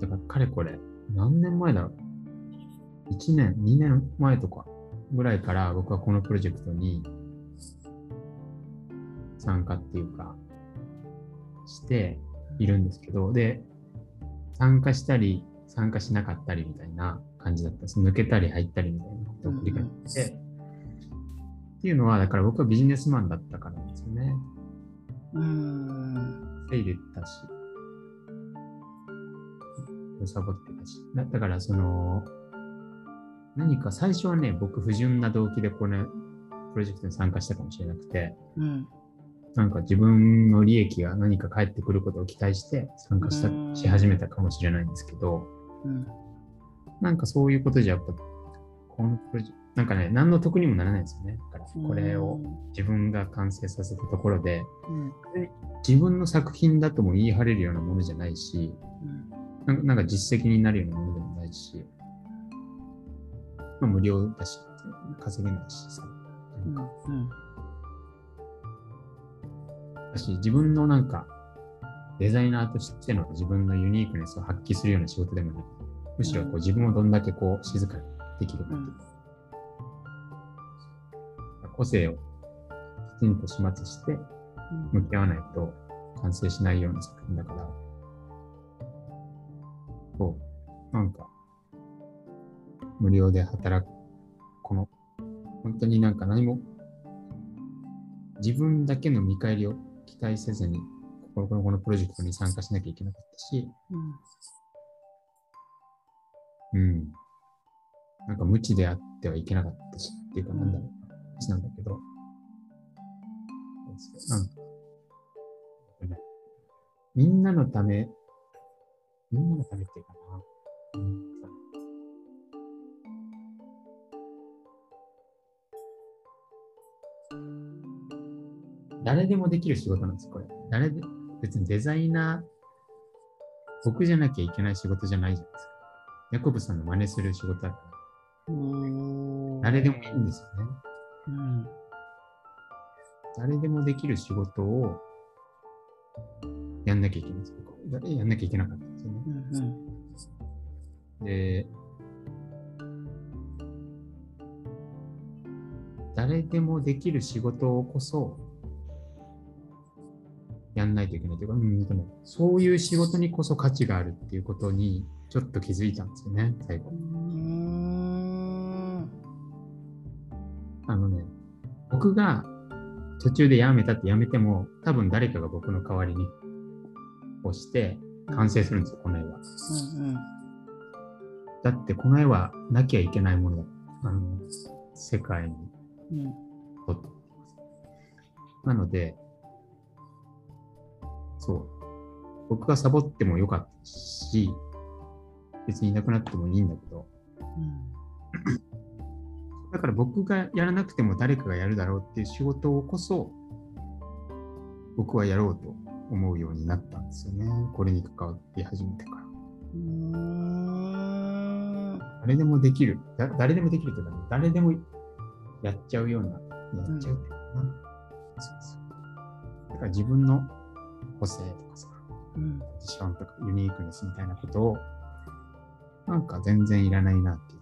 だからかれこれ、何年前だろう ?1 年、2年前とかぐらいから僕はこのプロジェクトに参加っていうか、して、いるんですけど、で、参加したり、参加しなかったりみたいな感じだったんです。抜けたり入ったりみたいなことを繰り返して、っていうのは、だから僕はビジネスマンだったからなんですよね。うん。稼いでたし、サボってたし。だだから、その、何か最初はね、僕不純な動機でこのプロジェクトに参加したかもしれなくて、うん。なんか自分の利益が何か返ってくることを期待して参加したうんし始めたかもしれないんですけど、うん。なんかそういうことじゃやっぱ、このプロジェクト、なんかね、何の得にもならないんですよね。だからこれを自分が完成させたところで、うん。自分の作品だとも言い張れるようなものじゃないし、うん。なんかなんか実績になるようなものでもないし、まあ、無料だし、稼げないしさ。うん。うん。だし、自分のなんか、デザイナーとしての自分のユニークネスを発揮するような仕事でもない。むしろこう自分をどんだけこう静かにできるかというか、個性をきちんと始末して向き合わないと完成しないような作品だから、そう、なんか、無料で働く、この、本当になんか何も、自分だけの見返りを期待せずに、このこのプロジェクトに参加しなきゃいけなかったし、うん。なんか無知であってはいけなかったし、っていうかなんだろう、話なんだけど、なん、みんなのため、みんなのためっていうかな、うん。誰でもできる仕事なんです、これ。誰で、別にデザイナー、僕じゃなきゃいけない仕事じゃないじゃないですか。ヤコブさんの真似する仕事だから、うん。誰でもいいんですよね。うん。誰でもできる仕事をやんなきゃいけないんですよ。やんなきゃいけなかったんですよね。うん。で、誰でもできる仕事をこそやんないといけないというか、うん、でもそういう仕事にこそ価値があるっていうことにちょっと気づいたんですよね、最後う。ん。あのね、僕が途中で辞めたって辞めても、多分誰かが僕の代わりに押して完成するんですよ、この絵は。うん。だってこの絵はなきゃいけないものだ。あの、世界にうん。とって。なので、そう。僕がサボってもよかったし、別にいなくなってもいいんだけど、だから僕がやらなくても誰かがやるだろうっていう仕事をこそ、僕はやろうと思うようになったんですよね。これに関わり始めてから。うん。誰でもできる。だ誰でもできるというか、誰でもやっちゃうような、やっちゃうっていうかな。そうそう。だから自分の個性とかさ、うん。ポジションとかユニークネスみたいなことを、なんか全然いらないなっていう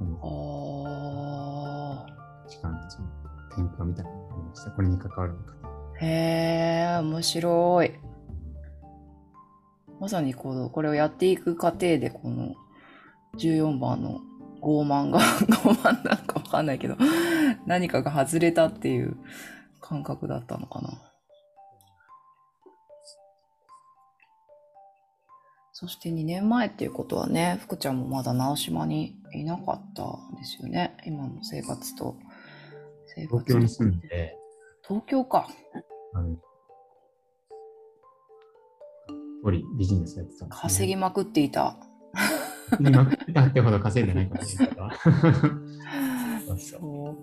思あう時間のその転換みたいなのがありました。これに関わるのか。あ。へえ、面白い。まさにこのこれをやっていく過程で、この14番の傲慢が、傲慢なんかわかんないけど、何かが外れたっていう感覚だったのかな。そして2年前っていうことはね、福ちゃんもまだ直島にいなかったんですよね。今の生活と。生活東京に住んで、東京か。あの、一人ビジネスやってたね。稼ぎまくっていた。ぎまくったってほど稼いでないかもしれない。そ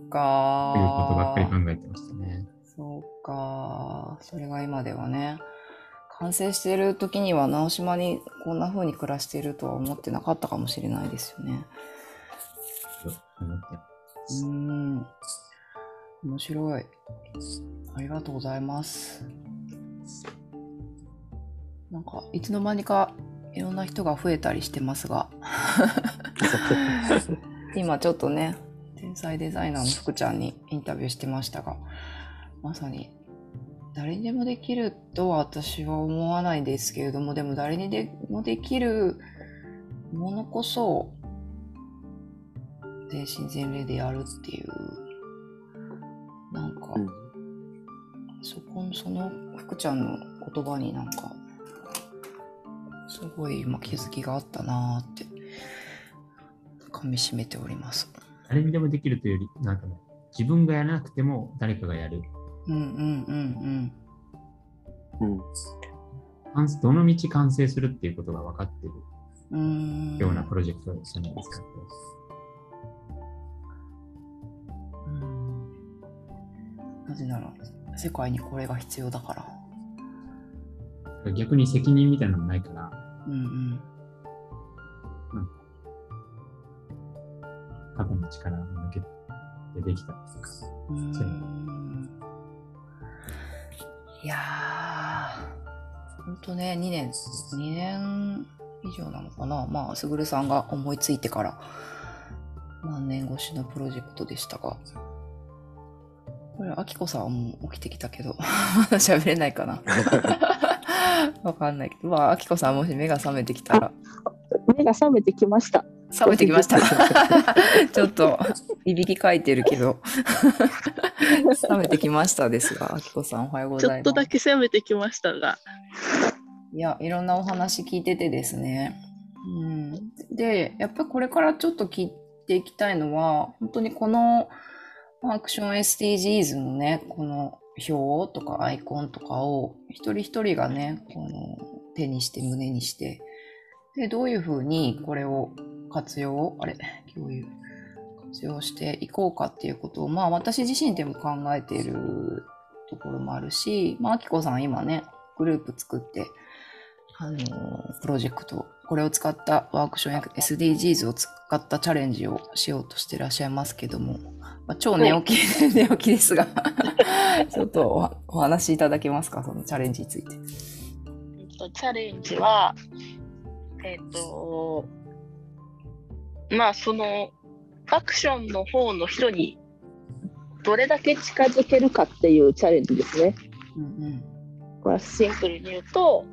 うかということばっかり考えてましたね。そうか。それが今ではね。完成している時には直島にこんな風に暮らしているとは思ってなかったかもしれないですよね。うーん。面白い。ありがとうございます。なんか、いつの間にかいろんな人が増えたりしてますが、今ちょっとね、天才デザイナーの福ちゃんにインタビューしてましたが、まさに誰にでもできるとは私は思わないですけれども、でも誰にでもできるものこそ、全身全霊でやるっていう、なんか、うんそこの、その福ちゃんの言葉になんか、すごい今気づきがあったなーって、噛み締めております。誰にでもできるというより、なんかね、自分がやらなくても誰かがやる。うん。うん。うん。うん。完どの道完成するっていうことが分かってる。ようなプロジェクトじゃないですか。うん。なぜなら、世界にこれが必要だから。逆に責任みたいなのもないから、うん。うん。肩の力を抜けてできたりとか。うーそうん。いやー、ほんとね、2年、2年以上なのかな。まあ、すぐるさんが思いついてから、何年越しのプロジェクトでしたが。これ、あきこさんはもう起きてきたけど、ま だ喋れないかな。わかんないけど、まあ、あきこさんもし目が覚めてきたら、目が覚めてきました。覚めてきました。ちょっと、いびきかいてるけど、覚めてきましたですが、あきこさんおはようごちょざいます。っとだけ攻めてきましたが、いや、いろんなお話聞いててですね。うん、で、やっぱりこれからちょっと聞いていきたいのは、本当にこのアクション SDGs のね、この表とかアイコンとかを一人一人がね、この手にして胸にして、で、どういうふうにこれを活用、あれ、共有、活用していこうかっていうことを、まあ私自身でも考えているところもあるし、まあ、あきこさん今ね、グループ作って、あのープロジェクト、これを使ったワークションや SDGs を使ったチャレンジをしようとしていらっしゃいますけども、まあ、超寝起き、寝起きですが、ちょっとおお話しいただけますか、そのチャレンジについて。えっとチャレンジは、えっと、まあそのアクションの方の人にどれだけ近づけるかっていうチャレンジですね。うんこれはシンプルに言うと、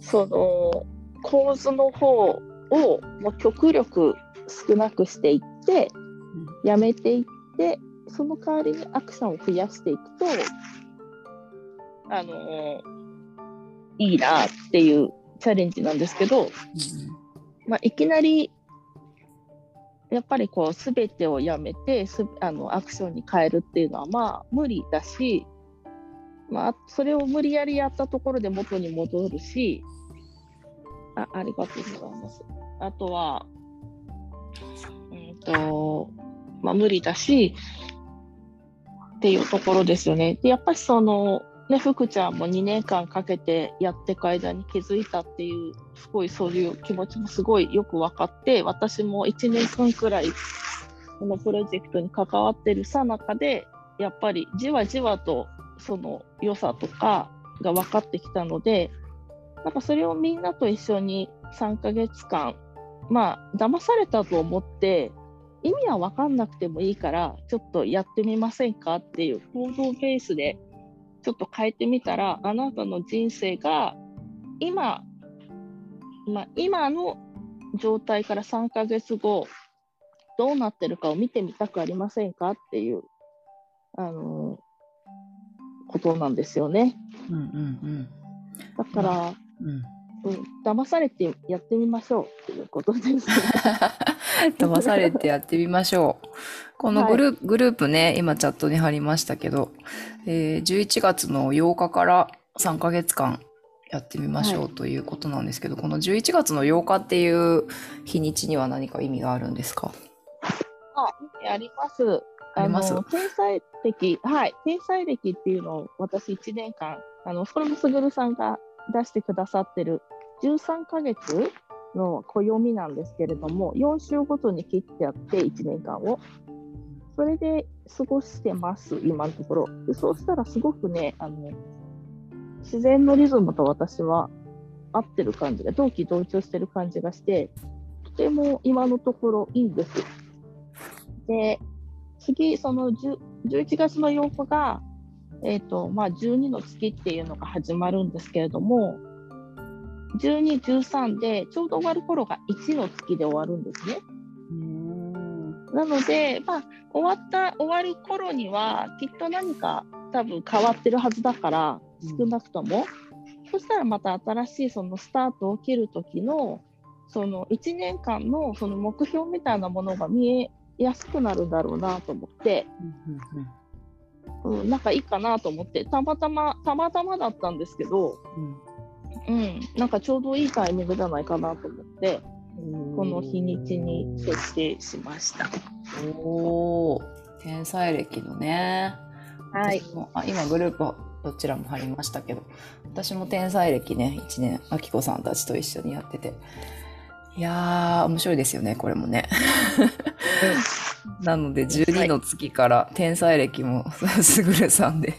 その構図の方をもう極力少なくしていって、やめていって、その代わりにアクションを増やしていくと、あのいいなっていうチャレンジなんですけど、まあ、いきなりやっぱりこう全てをやめてすあのアクションに変えるっていうのはまあ無理だし、まあ、それを無理やりやったところで元に戻るしあありがとうございます。あとは、うんとまあ、無理だしっていうところですよね。でやっぱりそのね、福ちゃんも2年間かけてやってく間に気づいたっていう、すごいそういう気持ちもすごいよく分かって、私も1年間くらい、このプロジェクトに関わってるさなかで、やっぱりじわじわとその良さとかが分かってきたので、なんかそれをみんなと一緒に3ヶ月間、まあ、騙されたと思って、意味は分かんなくてもいいから、ちょっとやってみませんかっていう行動ベースで、ちょっと変えてみたら、あなたの人生が今、まあ、今の状態から3ヶ月後、どうなってるかを見てみたくありませんかっていう、あのことなんですよね。うんうんだから、うんうんうん、騙されてやってみましょうっていうことです、ね。騙されてやってみましょう。このグル,、グループね、今チャットに貼りましたけど、えー11月の8日から3ヶ月間やってみましょうということなんですけど、この11月の8日っていう日にちには何か意味があるんですか？あります。あります？の天才歴、はい、天才歴っていうのを私1年間、あの、それもすぐるさんが出してくださってる13ヶ月の暦なんですけれども、4週ごとに切ってやって1年間を。それで過ごしてます、今のところ。でそうしたらすごくね、あの、自然のリズムと私は合ってる感じが、同期同調してる感じがして、とても今のところいいんです。で、次、その10 11月の8日が、えーとまあ、12の月っていうのが始まるんですけれども12、13でちょうど終わる頃が1の月で終わるんですね。なので、まあ、終わった終わる頃にはきっと何か多分変わってるはずだから少なくとも、そしたらまた新しいそのスタートを切る時のその1年間のその目標みたいなものが見えやすくなるんだろうなと思って、うん、なんかいいかなと思って。たまたまたまたまだったんですけど、うん、なんかちょうどいいタイミングじゃないかなと思ってこの日にちに設定しました。おお、天才歴のね。はいあ今グループどちらも入りましたけど、私も天才歴ね、1年、あきこさんたちと一緒にやってて。いやー、面白いですよね、これもね。なので、12の月から天才歴も すぐるさんで、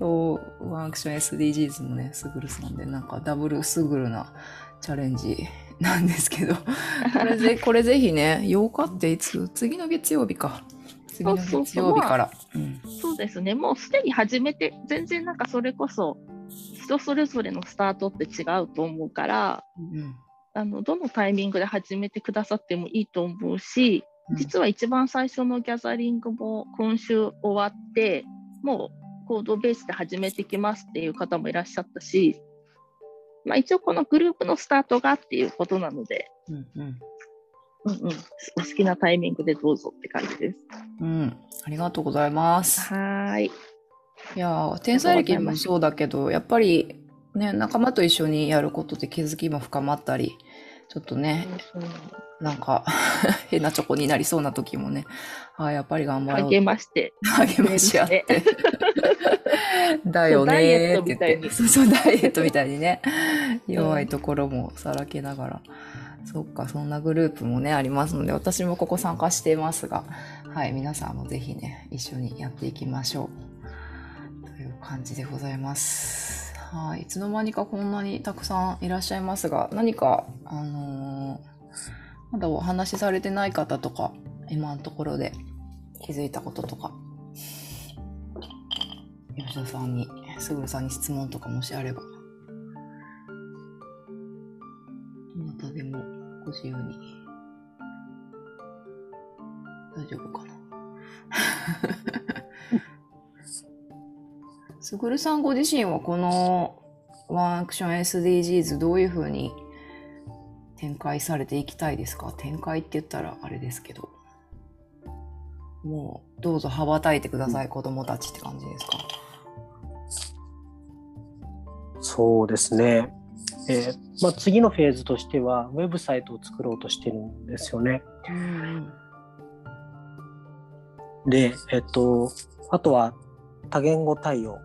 おワンアクション SDGs もね、すぐるさんで、なんかダブルすぐるなチャレンジなんですけど、これぜこれぜひね、8日っていつ次の月曜日か。次の月曜日から。うん。そうですね、もうすでに始めて、全然なんかそれこそ人それぞれのスタートって違うと思うから、うんあのどのタイミングで始めてくださってもいいと思うし、実は一番最初のギャザリングも今週終わって、もうコードベースで始めてきますっていう方もいらっしゃったし、まあ、一応このグループのスタートがっていうことなので、うんうんうんうん、お好きなタイミングでどうぞって感じです。うん、ありがとうございます。はーい。いやー、天才歴もそうだけど、やっぱりね、仲間と一緒にやることで気づきも深まったり、ちょっとね、なんか 変なチョコになりそうな時もね、あーやっぱり頑張ろう。励まして。励まし合って。だよねって言って。そうそう、ダイエットみたいにね。弱いところもさらけながら。そっか、そんなグループもね、ありますので、私もここ参加していますが、はい、皆さんもぜひね、一緒にやっていきましょう。という感じでございます。はい、いつの間にかこんなにたくさんいらっしゃいますが、何か、あのーまだお話しされてない方とか、今のところで気づいたこととか、吉田さんに、すぐさんに質問とかもしあれば、どなたでもご自由に。大丈夫かな。すぐるさんご自身はこのワンアクション SDGs どういうふうに展開されていきたいですか？展開って言ったらあれですけど。もうどうぞ羽ばたいてください、子供たちって感じですか？そうですね。えーまあ、次のフェーズとしては、ウェブサイトを作ろうとしてるんですよね。うんで、えっと、あとは多言語対応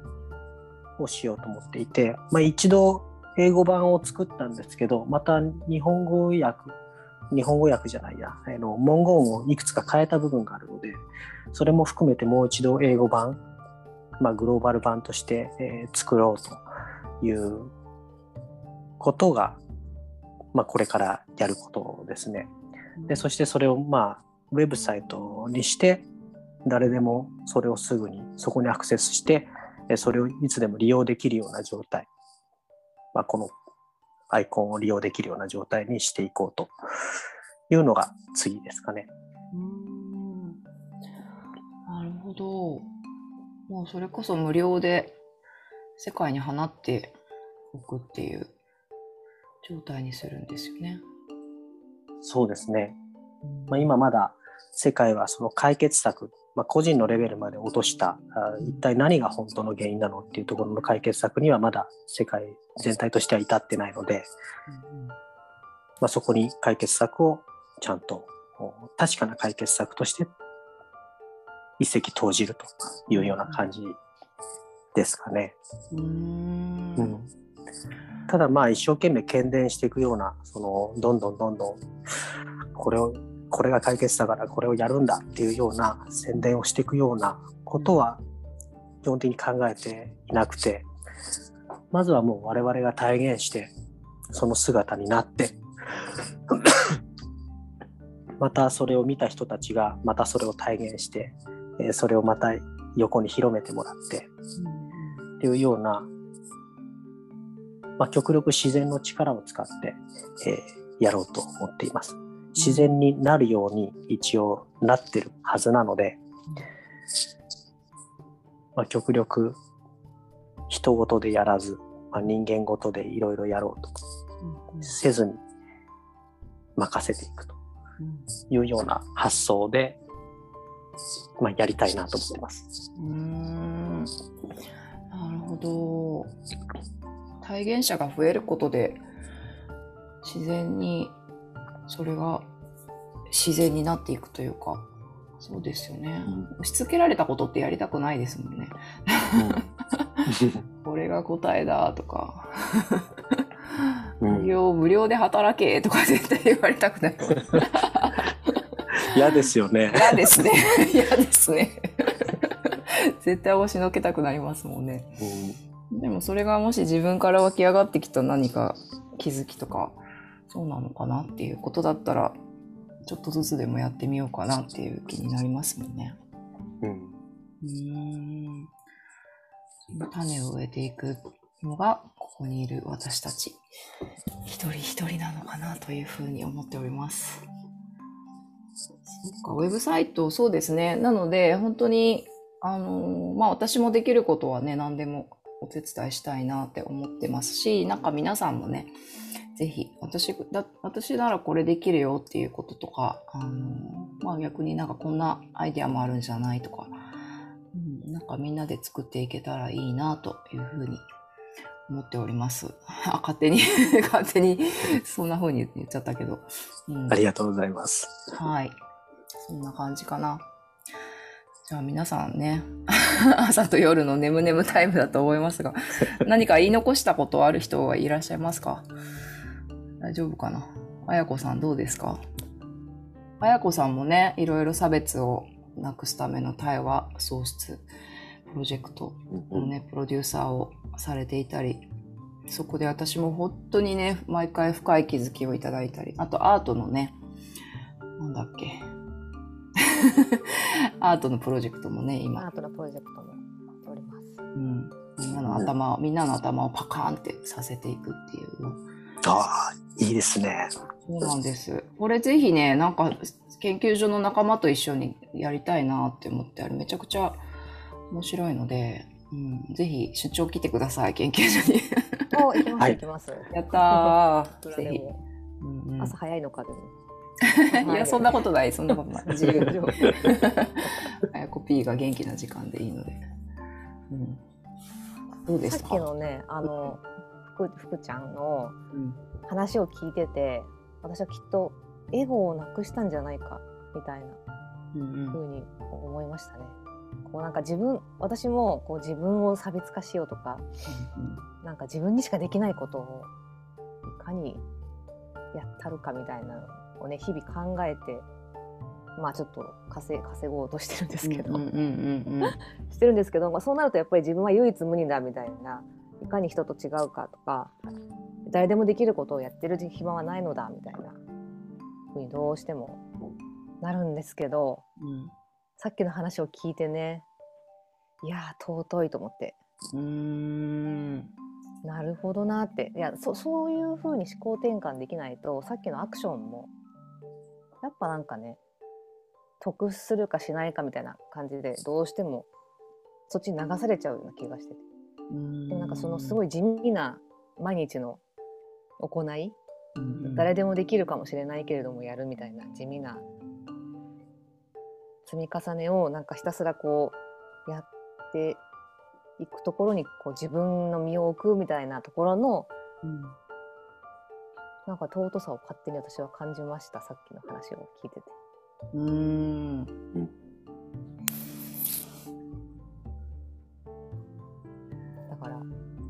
をしようと思っていて、まあ、一度英語版を作ったんですけど、また日本語訳、日本語訳じゃないや、あの文言をいくつか変えた部分があるので、それも含めてもう一度英語版、まあ、グローバル版として、えー作ろうということが、まあ、これからやることですね。で、そしてそれをまあ、ウェブサイトにして、誰でもそれをすぐにそこにアクセスして、それをいつでも利用できるような状態、まあ、このアイコンを利用できるような状態にしていこうというのが次ですかね。うんなるほど。もうそれこそ無料で世界に放っておくっていう状態にするんですよね。そうですね。まあ、今まだ世界はその解決策、まあ、個人のレベルまで落としたあ一体何が本当の原因なのっていうところの解決策にはまだ世界全体としては至ってないので、まあ、そこに解決策をちゃんとお確かな解決策として一石投じるというような感じですかね。うん。ううんん、ただまあ一生懸命喧伝していくようなそのどんどんどんどんこれをこれが解決だからこれをやるんだっていうような宣伝をしていくようなことは基本的に考えていなくてまずはもう我々が体現してその姿になって またそれを見た人たちがまたそれを体現してそれをまた横に広めてもらってっていうような、まあ、極力自然の力を使って、えやろうと思っています。自然になるように一応なってるはずなので、まあ、極力人事でやらず、まあ、人間事でいろいろやろうとせずに任せていくというような発想で、まあ、やりたいなと思ってます。うーんなるほど。体現者が増えることで自然にそれが自然になっていくというかそうですよね。押し付けられたことってやりたくないですもんね。これが答えだとか。うん無料無料で働けとか絶対言われたくない。嫌ですよね。嫌ですね。嫌ですね。絶対押しのけたくなりますもんね。でもそれがもし自分から湧き上がってきた何か気づきとかそうなのかなっていうことだったらちょっとずつでもやってみようかなっていう気になりますもんね。うんうーん種を植えていくのがここにいる私たち一人一人なのかなというふうに思っております。そっかウェブサイトそうですねなので本当にあのまあ私もできることはね何でもお手伝いしたいなって思ってますしなんか皆さんもねぜひ私だ私ならこれできるよっていうこととかあの、まあ、逆になんかこんなアイデアもあるんじゃないとかうん、なんかみんなで作っていけたらいいなというふうに思っております。あ勝手に 勝手にそんな風に言っちゃったけど、うんありがとうございます。はい。そんな感じかな。じゃあ皆さんね、朝と夜の眠眠タイムだと思いますが、何か言い残したことある人はいらっしゃいますか？大丈夫かな？あやこさんどうですか？あやこさんもね、いろいろ差別をなくすための対話創出プロジェクトのね、プロデューサーをされていたり、そこで私も本当にね、毎回深い気づきをいただいたり、あとアートのね、なんだっけ？アートのプロジェクトもね、ア今ー、トのプロジェクトもおります。うん、みんなの頭を、みんなの頭をパカーンってさせていくっていうの。ああ、いいですね。そうなんです。これぜひね、なんか研究所の仲間と一緒にやりたいなって思ってあれめちゃくちゃ面白いので、うん、ぜひ出張来てください、研究所に。お、行きます、はい行きます。やったー。ぜひ。うんうん朝早いのかでも。いや、そんなことない、そんなことない。自由上。あやこ P が元気な時間でいいので。うん。どうでさっすかきのね、あの、福福ちゃんのうん話を聞いてて、私はきっとエゴをなくしたんじゃないかみたいなうんうに思いましたね。こうなんか自分私もこう自分を差別化しようとかなんか自分にしかできないことをいかにやったるかみたいなのをね日々考えてまあちょっと稼稼ごうとしてるんですけど、うんうんうんうん。してるんですけど、まあ、そうなるとやっぱり自分は唯一無二だみたいないかに人と違うかとか誰でもできることをやってる暇はないのだみたいなふうにどうしてもなるんですけどうん。さっきの話を聞いてねいやー尊いと思って。うーん。なるほどなって。いやそそういうふうに思考転換できないとさっきのアクションもやっぱなんかね得するかしないかみたいな感じでどうしてもそっちに流されちゃうような気がしててでもなんかそのすごい地味な毎日の行い誰でもできるかもしれないけれどもやるみたいな地味な積み重ねをなんかひたすらこうやっていくところにこう自分の身を置くみたいなところのうん。なんか尊さを勝手に私は感じましたさっきの話を聞いてて。うーん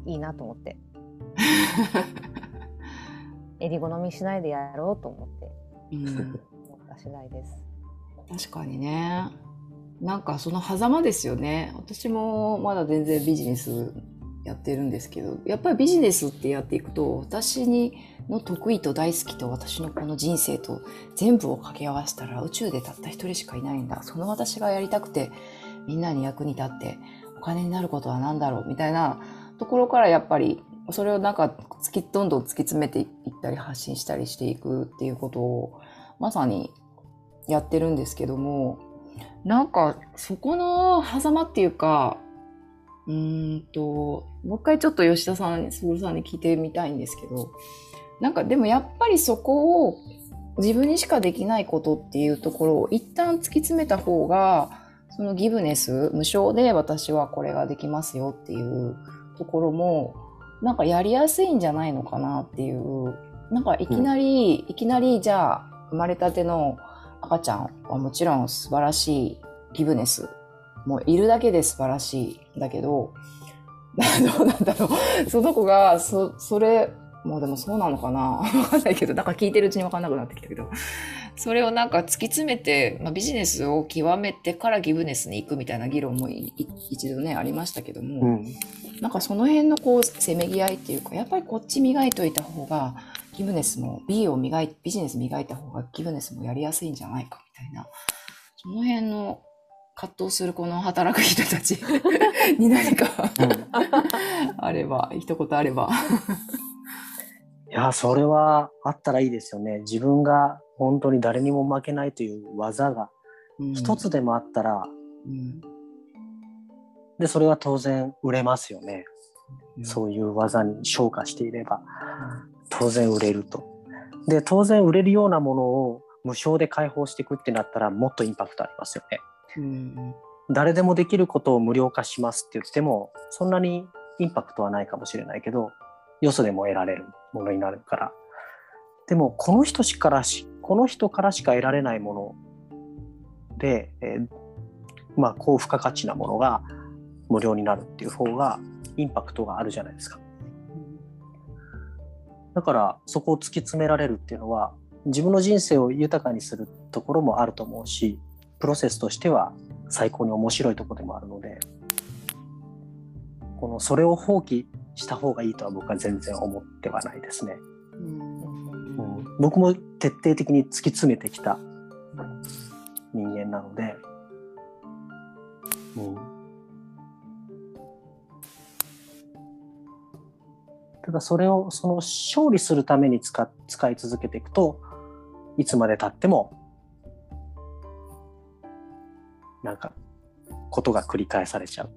いいなと思って。襟好みしないでやろうと思って。うん。思った次第です。確かにね。なんかその狭間ですよね。私もまだ全然ビジネスやってるんですけど。やっぱりビジネスってやっていくと私にの得意と大好きと私のこの人生と全部を掛け合わせたら宇宙でたった一人しかいないんだ。その私がやりたくてみんなに役に立ってお金になることは何だろうみたいなところからやっぱりそれをなんか突きどんどん突き詰めていったり発信したりしていくっていうことをまさにやってるんですけどもなんかそこの狭間っていうかうんともう一回ちょっと吉田さんすぐるさんに聞いてみたいんですけどなんかでもやっぱりそこを自分にしかできないことっていうところを一旦突き詰めた方がそのギブネス無償で私はこれができますよっていうところもなんかやりやすいんじゃないのかなっていう。なんかいきなり、いきなりじゃあ生まれたての赤ちゃんはもちろん素晴らしいギブネスもういるだけで素晴らしいんだけど どうなんだろう。その子がそそれまあでもそうなのかな？わかんないけど、なんか聞いてるうちにわかんなくなってきたけど、それをなんか突き詰めて、まあ、ビジネスを極めてからギブネスに行くみたいな議論も一度ね、ありましたけども、うんなんかその辺のこう、せめぎ合いっていうか、やっぱりこっち磨いといた方が、ギブネスも、B を磨い、ビジネス磨いた方がギブネスもやりやすいんじゃないかみたいな、その辺の葛藤するこの働く人たちに何かあれば、一言あれば。いや、それはあったらいいですよね。自分が本当に誰にも負けないという技が一つでもあったら、うん、で、それは当然売れますよね。うんそういう技に昇華していれば、当然売れると。で、当然売れるようなものを無償で開放していくってなったら、もっとインパクトありますよね。うん誰でもできることを無料化しますって言っても、そんなにインパクトはないかもしれないけど、よそでも得られるものになるから。でも、この人しからし、この人からしか得られないもので、えーまあ、高付加価値なものが無料になるっていう方が、インパクトがあるじゃないですか。だから、そこを突き詰められるっていうのは、自分の人生を豊かにするところもあると思うし、プロセスとしては最高に面白いところでもあるので、このそれを放棄した方がいいとは僕は全然思ってはないですね。うんうん、僕も徹底的に突き詰めてきた人間なので、うん、ただそれをその勝利するために使使い続けていくといつまでたってもなんかことが繰り返されちゃう。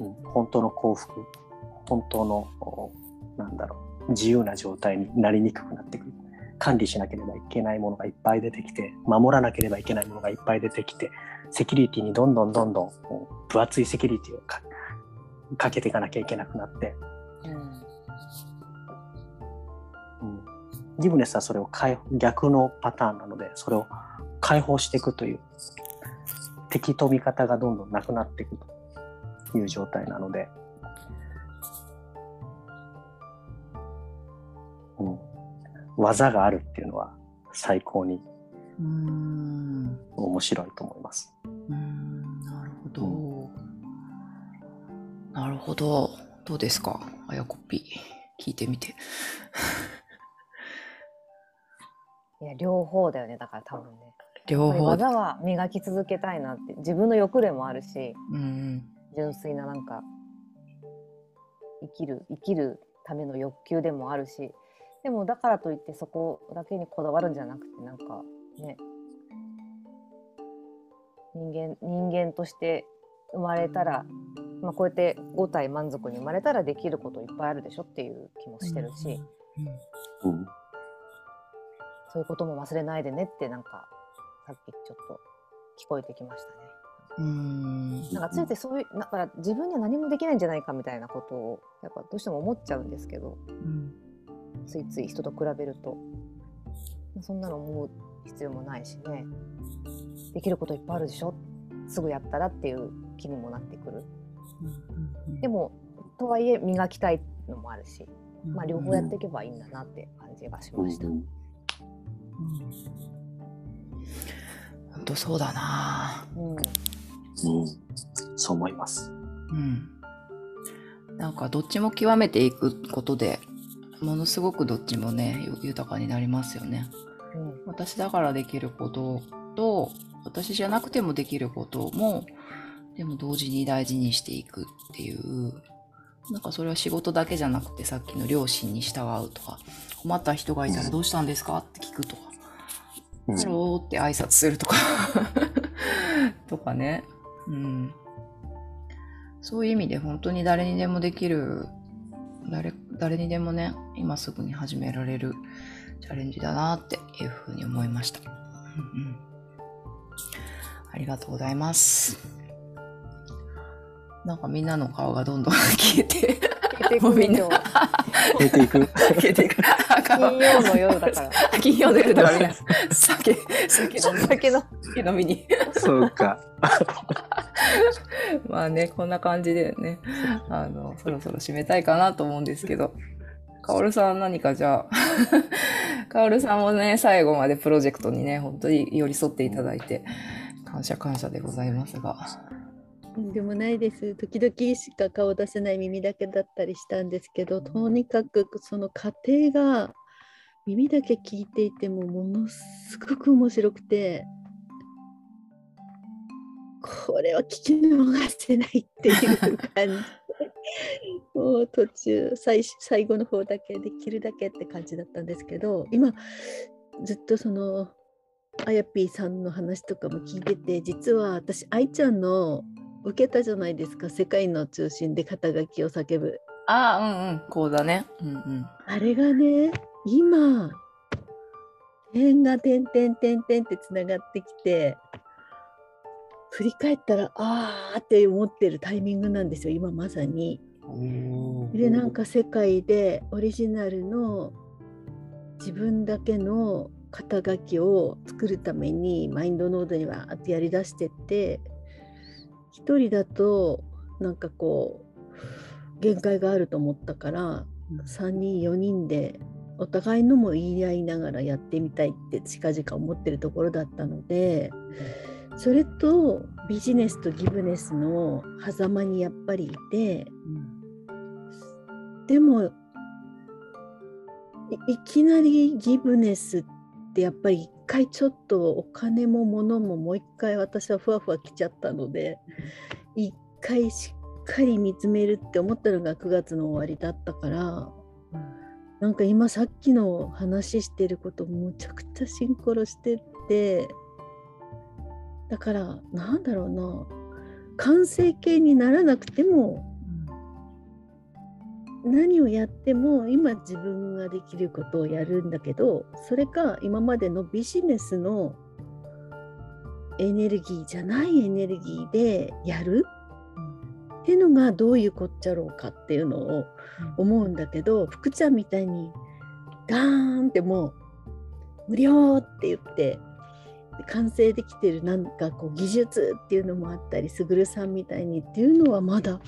う、うん、本当の幸福本当のおなんだろう自由な状態になりにくくなってくる。管理しなければいけないものがいっぱい出てきて守らなければいけないものがいっぱい出てきてセキュリティにどんどんどんどん分厚いセキュリティをかかけていかなきゃいけなくなって、ギブネスはそれを解放逆のパターンなのでそれを解放していくという敵と味方がどんどんなくなっていくという状態なので、うん、技があるっていうのは最高にうん面白いと思います。うんなるほど。なるほど。どうですか？あやこぴ聞いてみて。いや両方だよねだから多分ね。両方。技は磨き続けたいなって自分の欲でもあるしうん純粋ななんか生きる生きるための欲求でもあるしでもだからといってそこだけにこだわるんじゃなくてなんかね人間人間として生まれたら、まあ、こうやって5体満足に生まれたらできることいっぱいあるでしょっていう気もしてるし、うんそういうことも忘れないでねってなんかさっきちょっと聞こえてきましたね。うん。なんかついてそういうだから自分には何もできないんじゃないかみたいなことをやっぱどうしても思っちゃうんですけどうんついつい人と比べると。そんなの思う必要もないしね。できることいっぱいあるでしょ。すぐやったらっていう気にもなってくる。でもとはいえ磨きたいのもあるし、まあ、両方やっていけばいいんだなって感じがしました。うん本当そうだな。うんうんそう思います。うん。なんかどっちも極めていくことで、ものすごくどっちもね、ゆ豊かになりますよね。うん私だからできることと、私じゃなくてもできることも、でも同時に大事にしていくっていう、なんかそれは仕事だけじゃなくてさっきの良心に従うとか、困った人がいたらどうしたんですかって聞くとか、うんハローって挨拶するとか、とかね。うん。そういう意味で本当に誰にでもできる、誰、誰にでもね、今すぐに始められるチャレンジだなっていうふうに思いました。うんうん。ありがとうございます。なんかみんなの顔がどんどん消えて、もうみんな消えていく。消えていく。金曜の夜だから。金曜の夜だからみんな酒、酒飲み酒の。酒飲みに。そうか。まあね、こんな感じでね、あの、そろそろ締めたいかなと思うんですけど、かおるさん何かじゃあ、かおるさんもね、最後までプロジェクトにね、本当に寄り添っていただいて、感謝感謝でございますが。とんでもないです。時々しか顔出せない耳だけだったりしたんですけど、とにかくその過程が耳だけ聞いていてもものすごく面白くて、これは聞き逃せないっていう感じで、もう途中最、最後の方だけできるだけって感じだったんですけど、今、ずっとその、あやぴーさんの話とかも聞いてて、実は私、愛ちゃんの受けたじゃないですか世界の中心で肩書きを叫ぶああ、うんうん、こうだね。うんうん。あれがね今点が点点点点ってつながってきて振り返ったらあーって思ってるタイミングなんですよ今まさに。でなんか世界でオリジナルの自分だけの肩書きを作るためにマインドノードにはってやりだしてって一人だとなんかこう限界があると思ったから3人4人でお互いのも言い合いながらやってみたいって近々思ってるところだったのでそれとビジネスとギブネスの狭間にやっぱりいてでもいいきなりギブネスってやっぱり一回ちょっとお金も物ももう一回私はふわふわきちゃったので一回しっかり見つめるって思ったのが9月の終わりだったからなんか今さっきの話してることむちゃくちゃシンクロしてってだからなんだろうな完成形にならなくても何をやっても今自分ができることをやるんだけどそれか今までのビジネスのエネルギーじゃないエネルギーでやるっていうのがどういうこっちゃろうかっていうのを思うんだけど福ちゃんみたいにガーンってもう無料って言って完成できてるなんかこう技術っていうのもあったりすぐるさんみたいにっていうのはまだ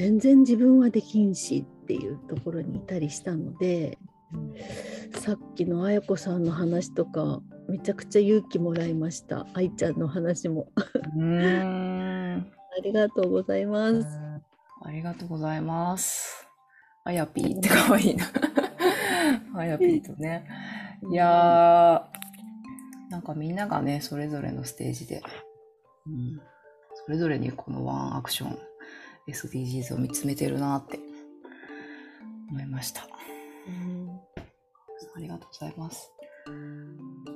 全然自分はできんしっていうところにいたりしたので、さっきのあやこさんの話とかめちゃくちゃ勇気もらいました愛ちゃんの話もうーん。ありがとうございますありがとうございます。あやぴーってかわいいな。あやぴーとね。いやー、なんかみんながね、それぞれのステージで、うん、それぞれにこのワンアクション、SDGs を見つめてるなって思いました。ありがとうございます。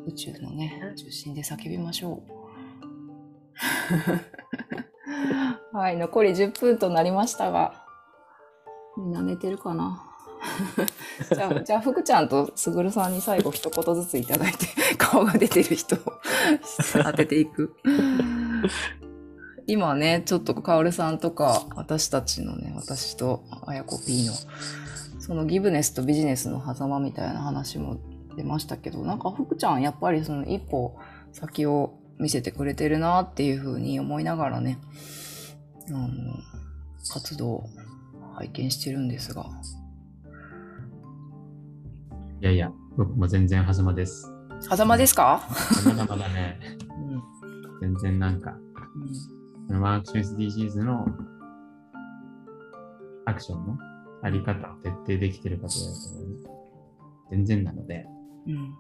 宇宙のね、中心で叫びましょう。はい、残り10分となりましたが、みんな寝てるかな？じゃあ、じゃあ、福ちゃんとすぐるさんに最後一言ずついただいて、顔が出てる人を 当てていく。今ね、ちょっとかおるさんとか、私たちのね、私とあやこ P の、そのギブネスとビジネスの狭間みたいな話も出ましたけど、なんか福ちゃんやっぱりその一歩先を見せてくれてるなっていうふうに思いながらね、あの、活動を拝見してるんですが。いやいや、僕も全然狭間です。狭間ですか？まだまだね、うん。全然なんか、うんワークション SDGs のアクションのあり方を徹底できてるかと言われたら全然なので、うん。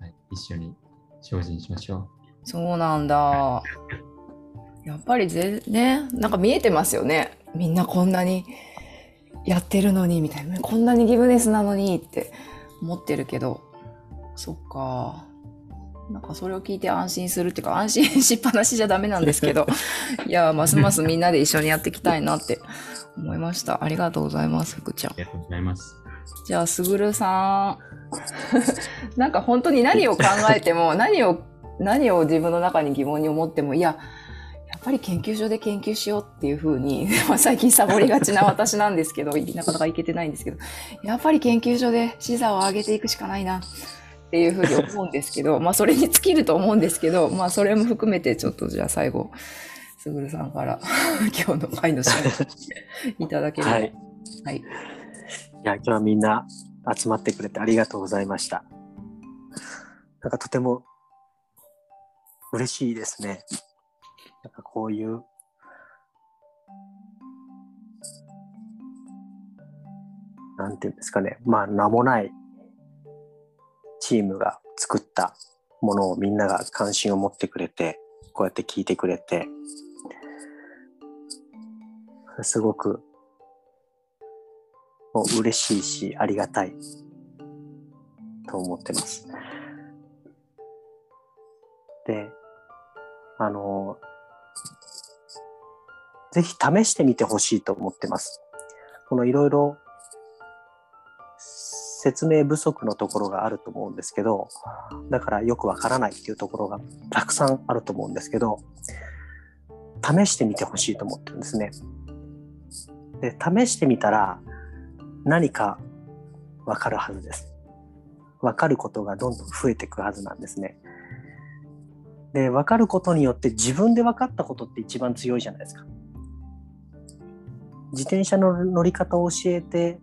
はい、一緒に精進しましょそうなんだ。やっぱりぜねなんか見えてますよね。みんなこんなにやってるのにみたいな。こんなにギブネスなのにって思ってるけど。そっかなんかそれを聞いて安心するっていうか安心しっぱなしじゃダメなんですけど いやますますみんなで一緒にやっていきたいなって思いましたありがとうございます福ちゃんありがとうございます。じゃあ、すぐるさん。なんか本当に何を考えても、何を、何を自分の中に疑問に思っても、いや、やっぱり研究所で研究しようっていうふうに、まあ最近サボりがちな私なんですけど、なかなかいけてないんですけど、やっぱり研究所で視座を上げていくしかないなっていうふうに思うんですけど、まあそれに尽きると思うんですけど、まあそれも含めてちょっとじゃあ最後、すぐるさんから 今日の会の締めいただければ。はい。はい。いや、今日はみんな集まってくれてありがとうございました。なんかとても嬉しいですね。なんかこういう、なんていうんですかね、まあ名もないチームが作ったものをみんなが関心を持ってくれて、こうやって聞いてくれて、すごくもう嬉しいし、ありがたいと思ってます。で、あの、ぜひ試してみてほしいと思ってます。このいろいろ説明不足のところがあると思うんですけど、だからよくわからないっていうところがたくさんあると思うんですけど、試してみてほしいと思ってるんですね。で、試してみたら、何か分かるはずです。分かることがどんどん増えていくはずなんですね。で、分かることによって自分で分かったことって一番強いじゃないですか。自転車の乗り方を教えて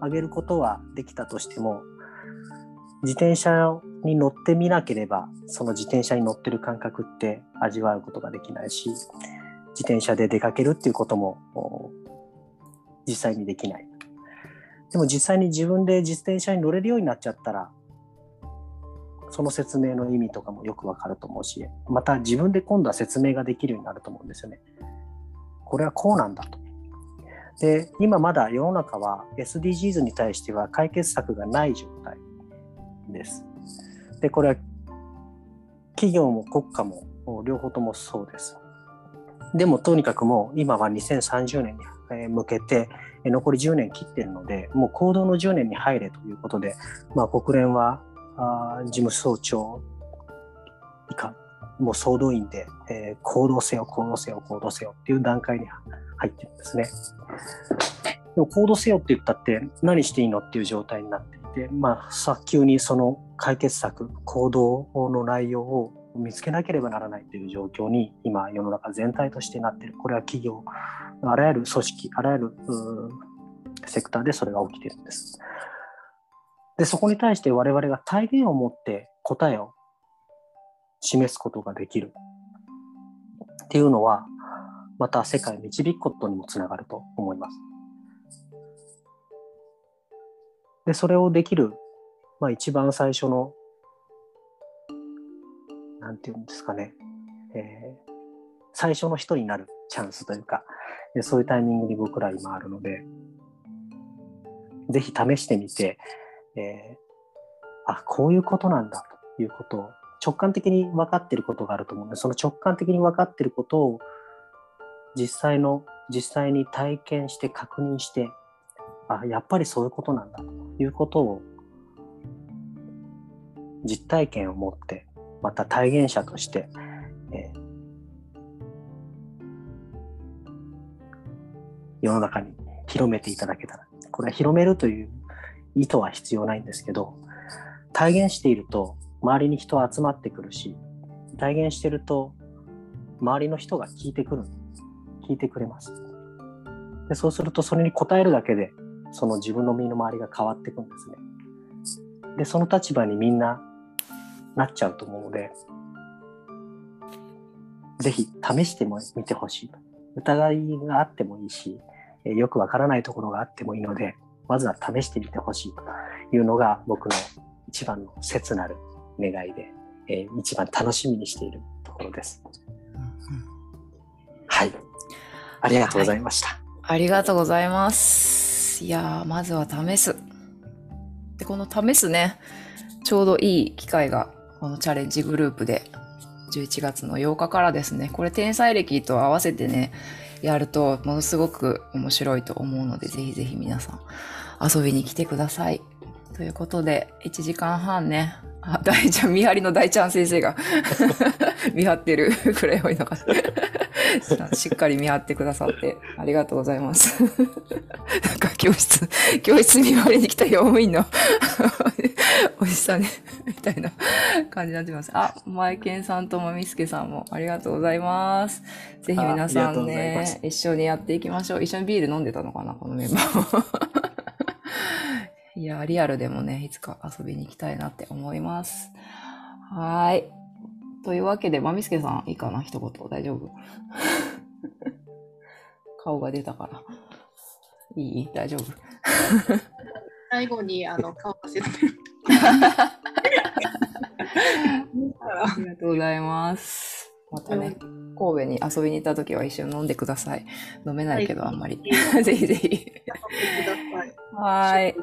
あげることはできたとしても、自転車に乗ってみなければ、その自転車に乗ってる感覚って味わうことができないし、自転車で出かけるっていうことも実際にできない。でも実際に自分で自転車に乗れるようになっちゃったら、その説明の意味とかもよくわかると思うし、また自分で今度は説明ができるようになると思うんですよね。これはこうなんだと。で、今まだ世の中は SDGs に対しては解決策がない状態です。で、これは企業も国家も両方ともそうです。でもとにかくもう今は2030年に向けて残り10年切ってるので、もう行動の10年に入れということで、まあ、国連はあ事務総長以下、もう総動員で、え行動せよ、行動せよ、行動せよっていう段階に入ってるんですね。でも行動せよって言ったって何していいのっていう状態になっていて、まあ、早急にその解決策、行動の内容を見つけなければならないという状況に今世の中全体としてなってる。これは企業、あらゆる組織、あらゆるセクターでそれが起きてるんです。で、そこに対して我々が体現を持って答えを示すことができるっていうのは、また世界を導くことにもつながると思います。で、それをできる、まあ一番最初の、なんていうんですかね、えー最初の人になるチャンスというか、でそういうタイミングに僕ら今あるので、ぜひ試してみて、えーあ、こういうことなんだということを直感的に分かっていることがあると思うので、その直感的に分かっていることを実際の、実際に体験して確認して、あ、やっぱりそういうことなんだということを実体験を持って、また体現者として、えー世の中に広めていただけたら、これは広めるという意図は必要ないんですけど、体現していると周りに人集まってくるし、体現していると周りの人が聞いてくるんです、聞いてくれます。でそうするとそれに応えるだけで、その自分の身の回りが変わっていくんですね。で、その立場にみんななっちゃうと思うので、ぜひ試してもみてほしいと。疑いがあってもいいし、えーよくわからないところがあってもいいので、まずは試してみてほしいというのが僕の一番の切なる願いで、えー一番楽しみにしているところです。はい。ありがとうございました。ありがとうございます。いや、まずは試す。で、この試すね、ちょうどいい機会が、このチャレンジグループで、11月の8日からですね、これ天才歴と合わせてね、やると、ものすごく面白いと思うので、ぜひぜひ皆さん、遊びに来てください。ということで、1時間半ね、あ、大ちゃん、見張りの大ちゃん先生が 見張ってるくらい多いのか。しっかり見張ってくださって、ありがとうございます。なんか教室、教室見張りに来た用務員の おじさんね、みたいな感じになってます。あ、マイケンさんともみすけさんもありがとうございます。ぜひ皆さんね、一緒にやっていきましょう。一緒にビール飲んでたのかな、このメンバー。いや、リアルでもね、いつか遊びに行きたいなって思います。はーい。というわけで、まみすけさん、いいかな一言、大丈夫 顔が出たから。いい？大丈夫最後にあの顔出せて ありがとうございます。またね、神戸に遊びに行った時は一緒に飲んでください。飲めないけど、はいあんまり。ぜひぜひ。はー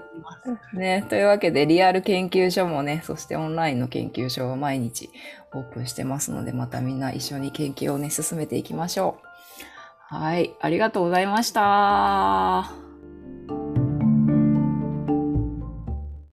い。ね、というわけで、リアル研究所もね、そしてオンラインの研究所を毎日オープンしてますので、またみんな一緒に研究をね、進めていきましょう。はい、ありがとうございました。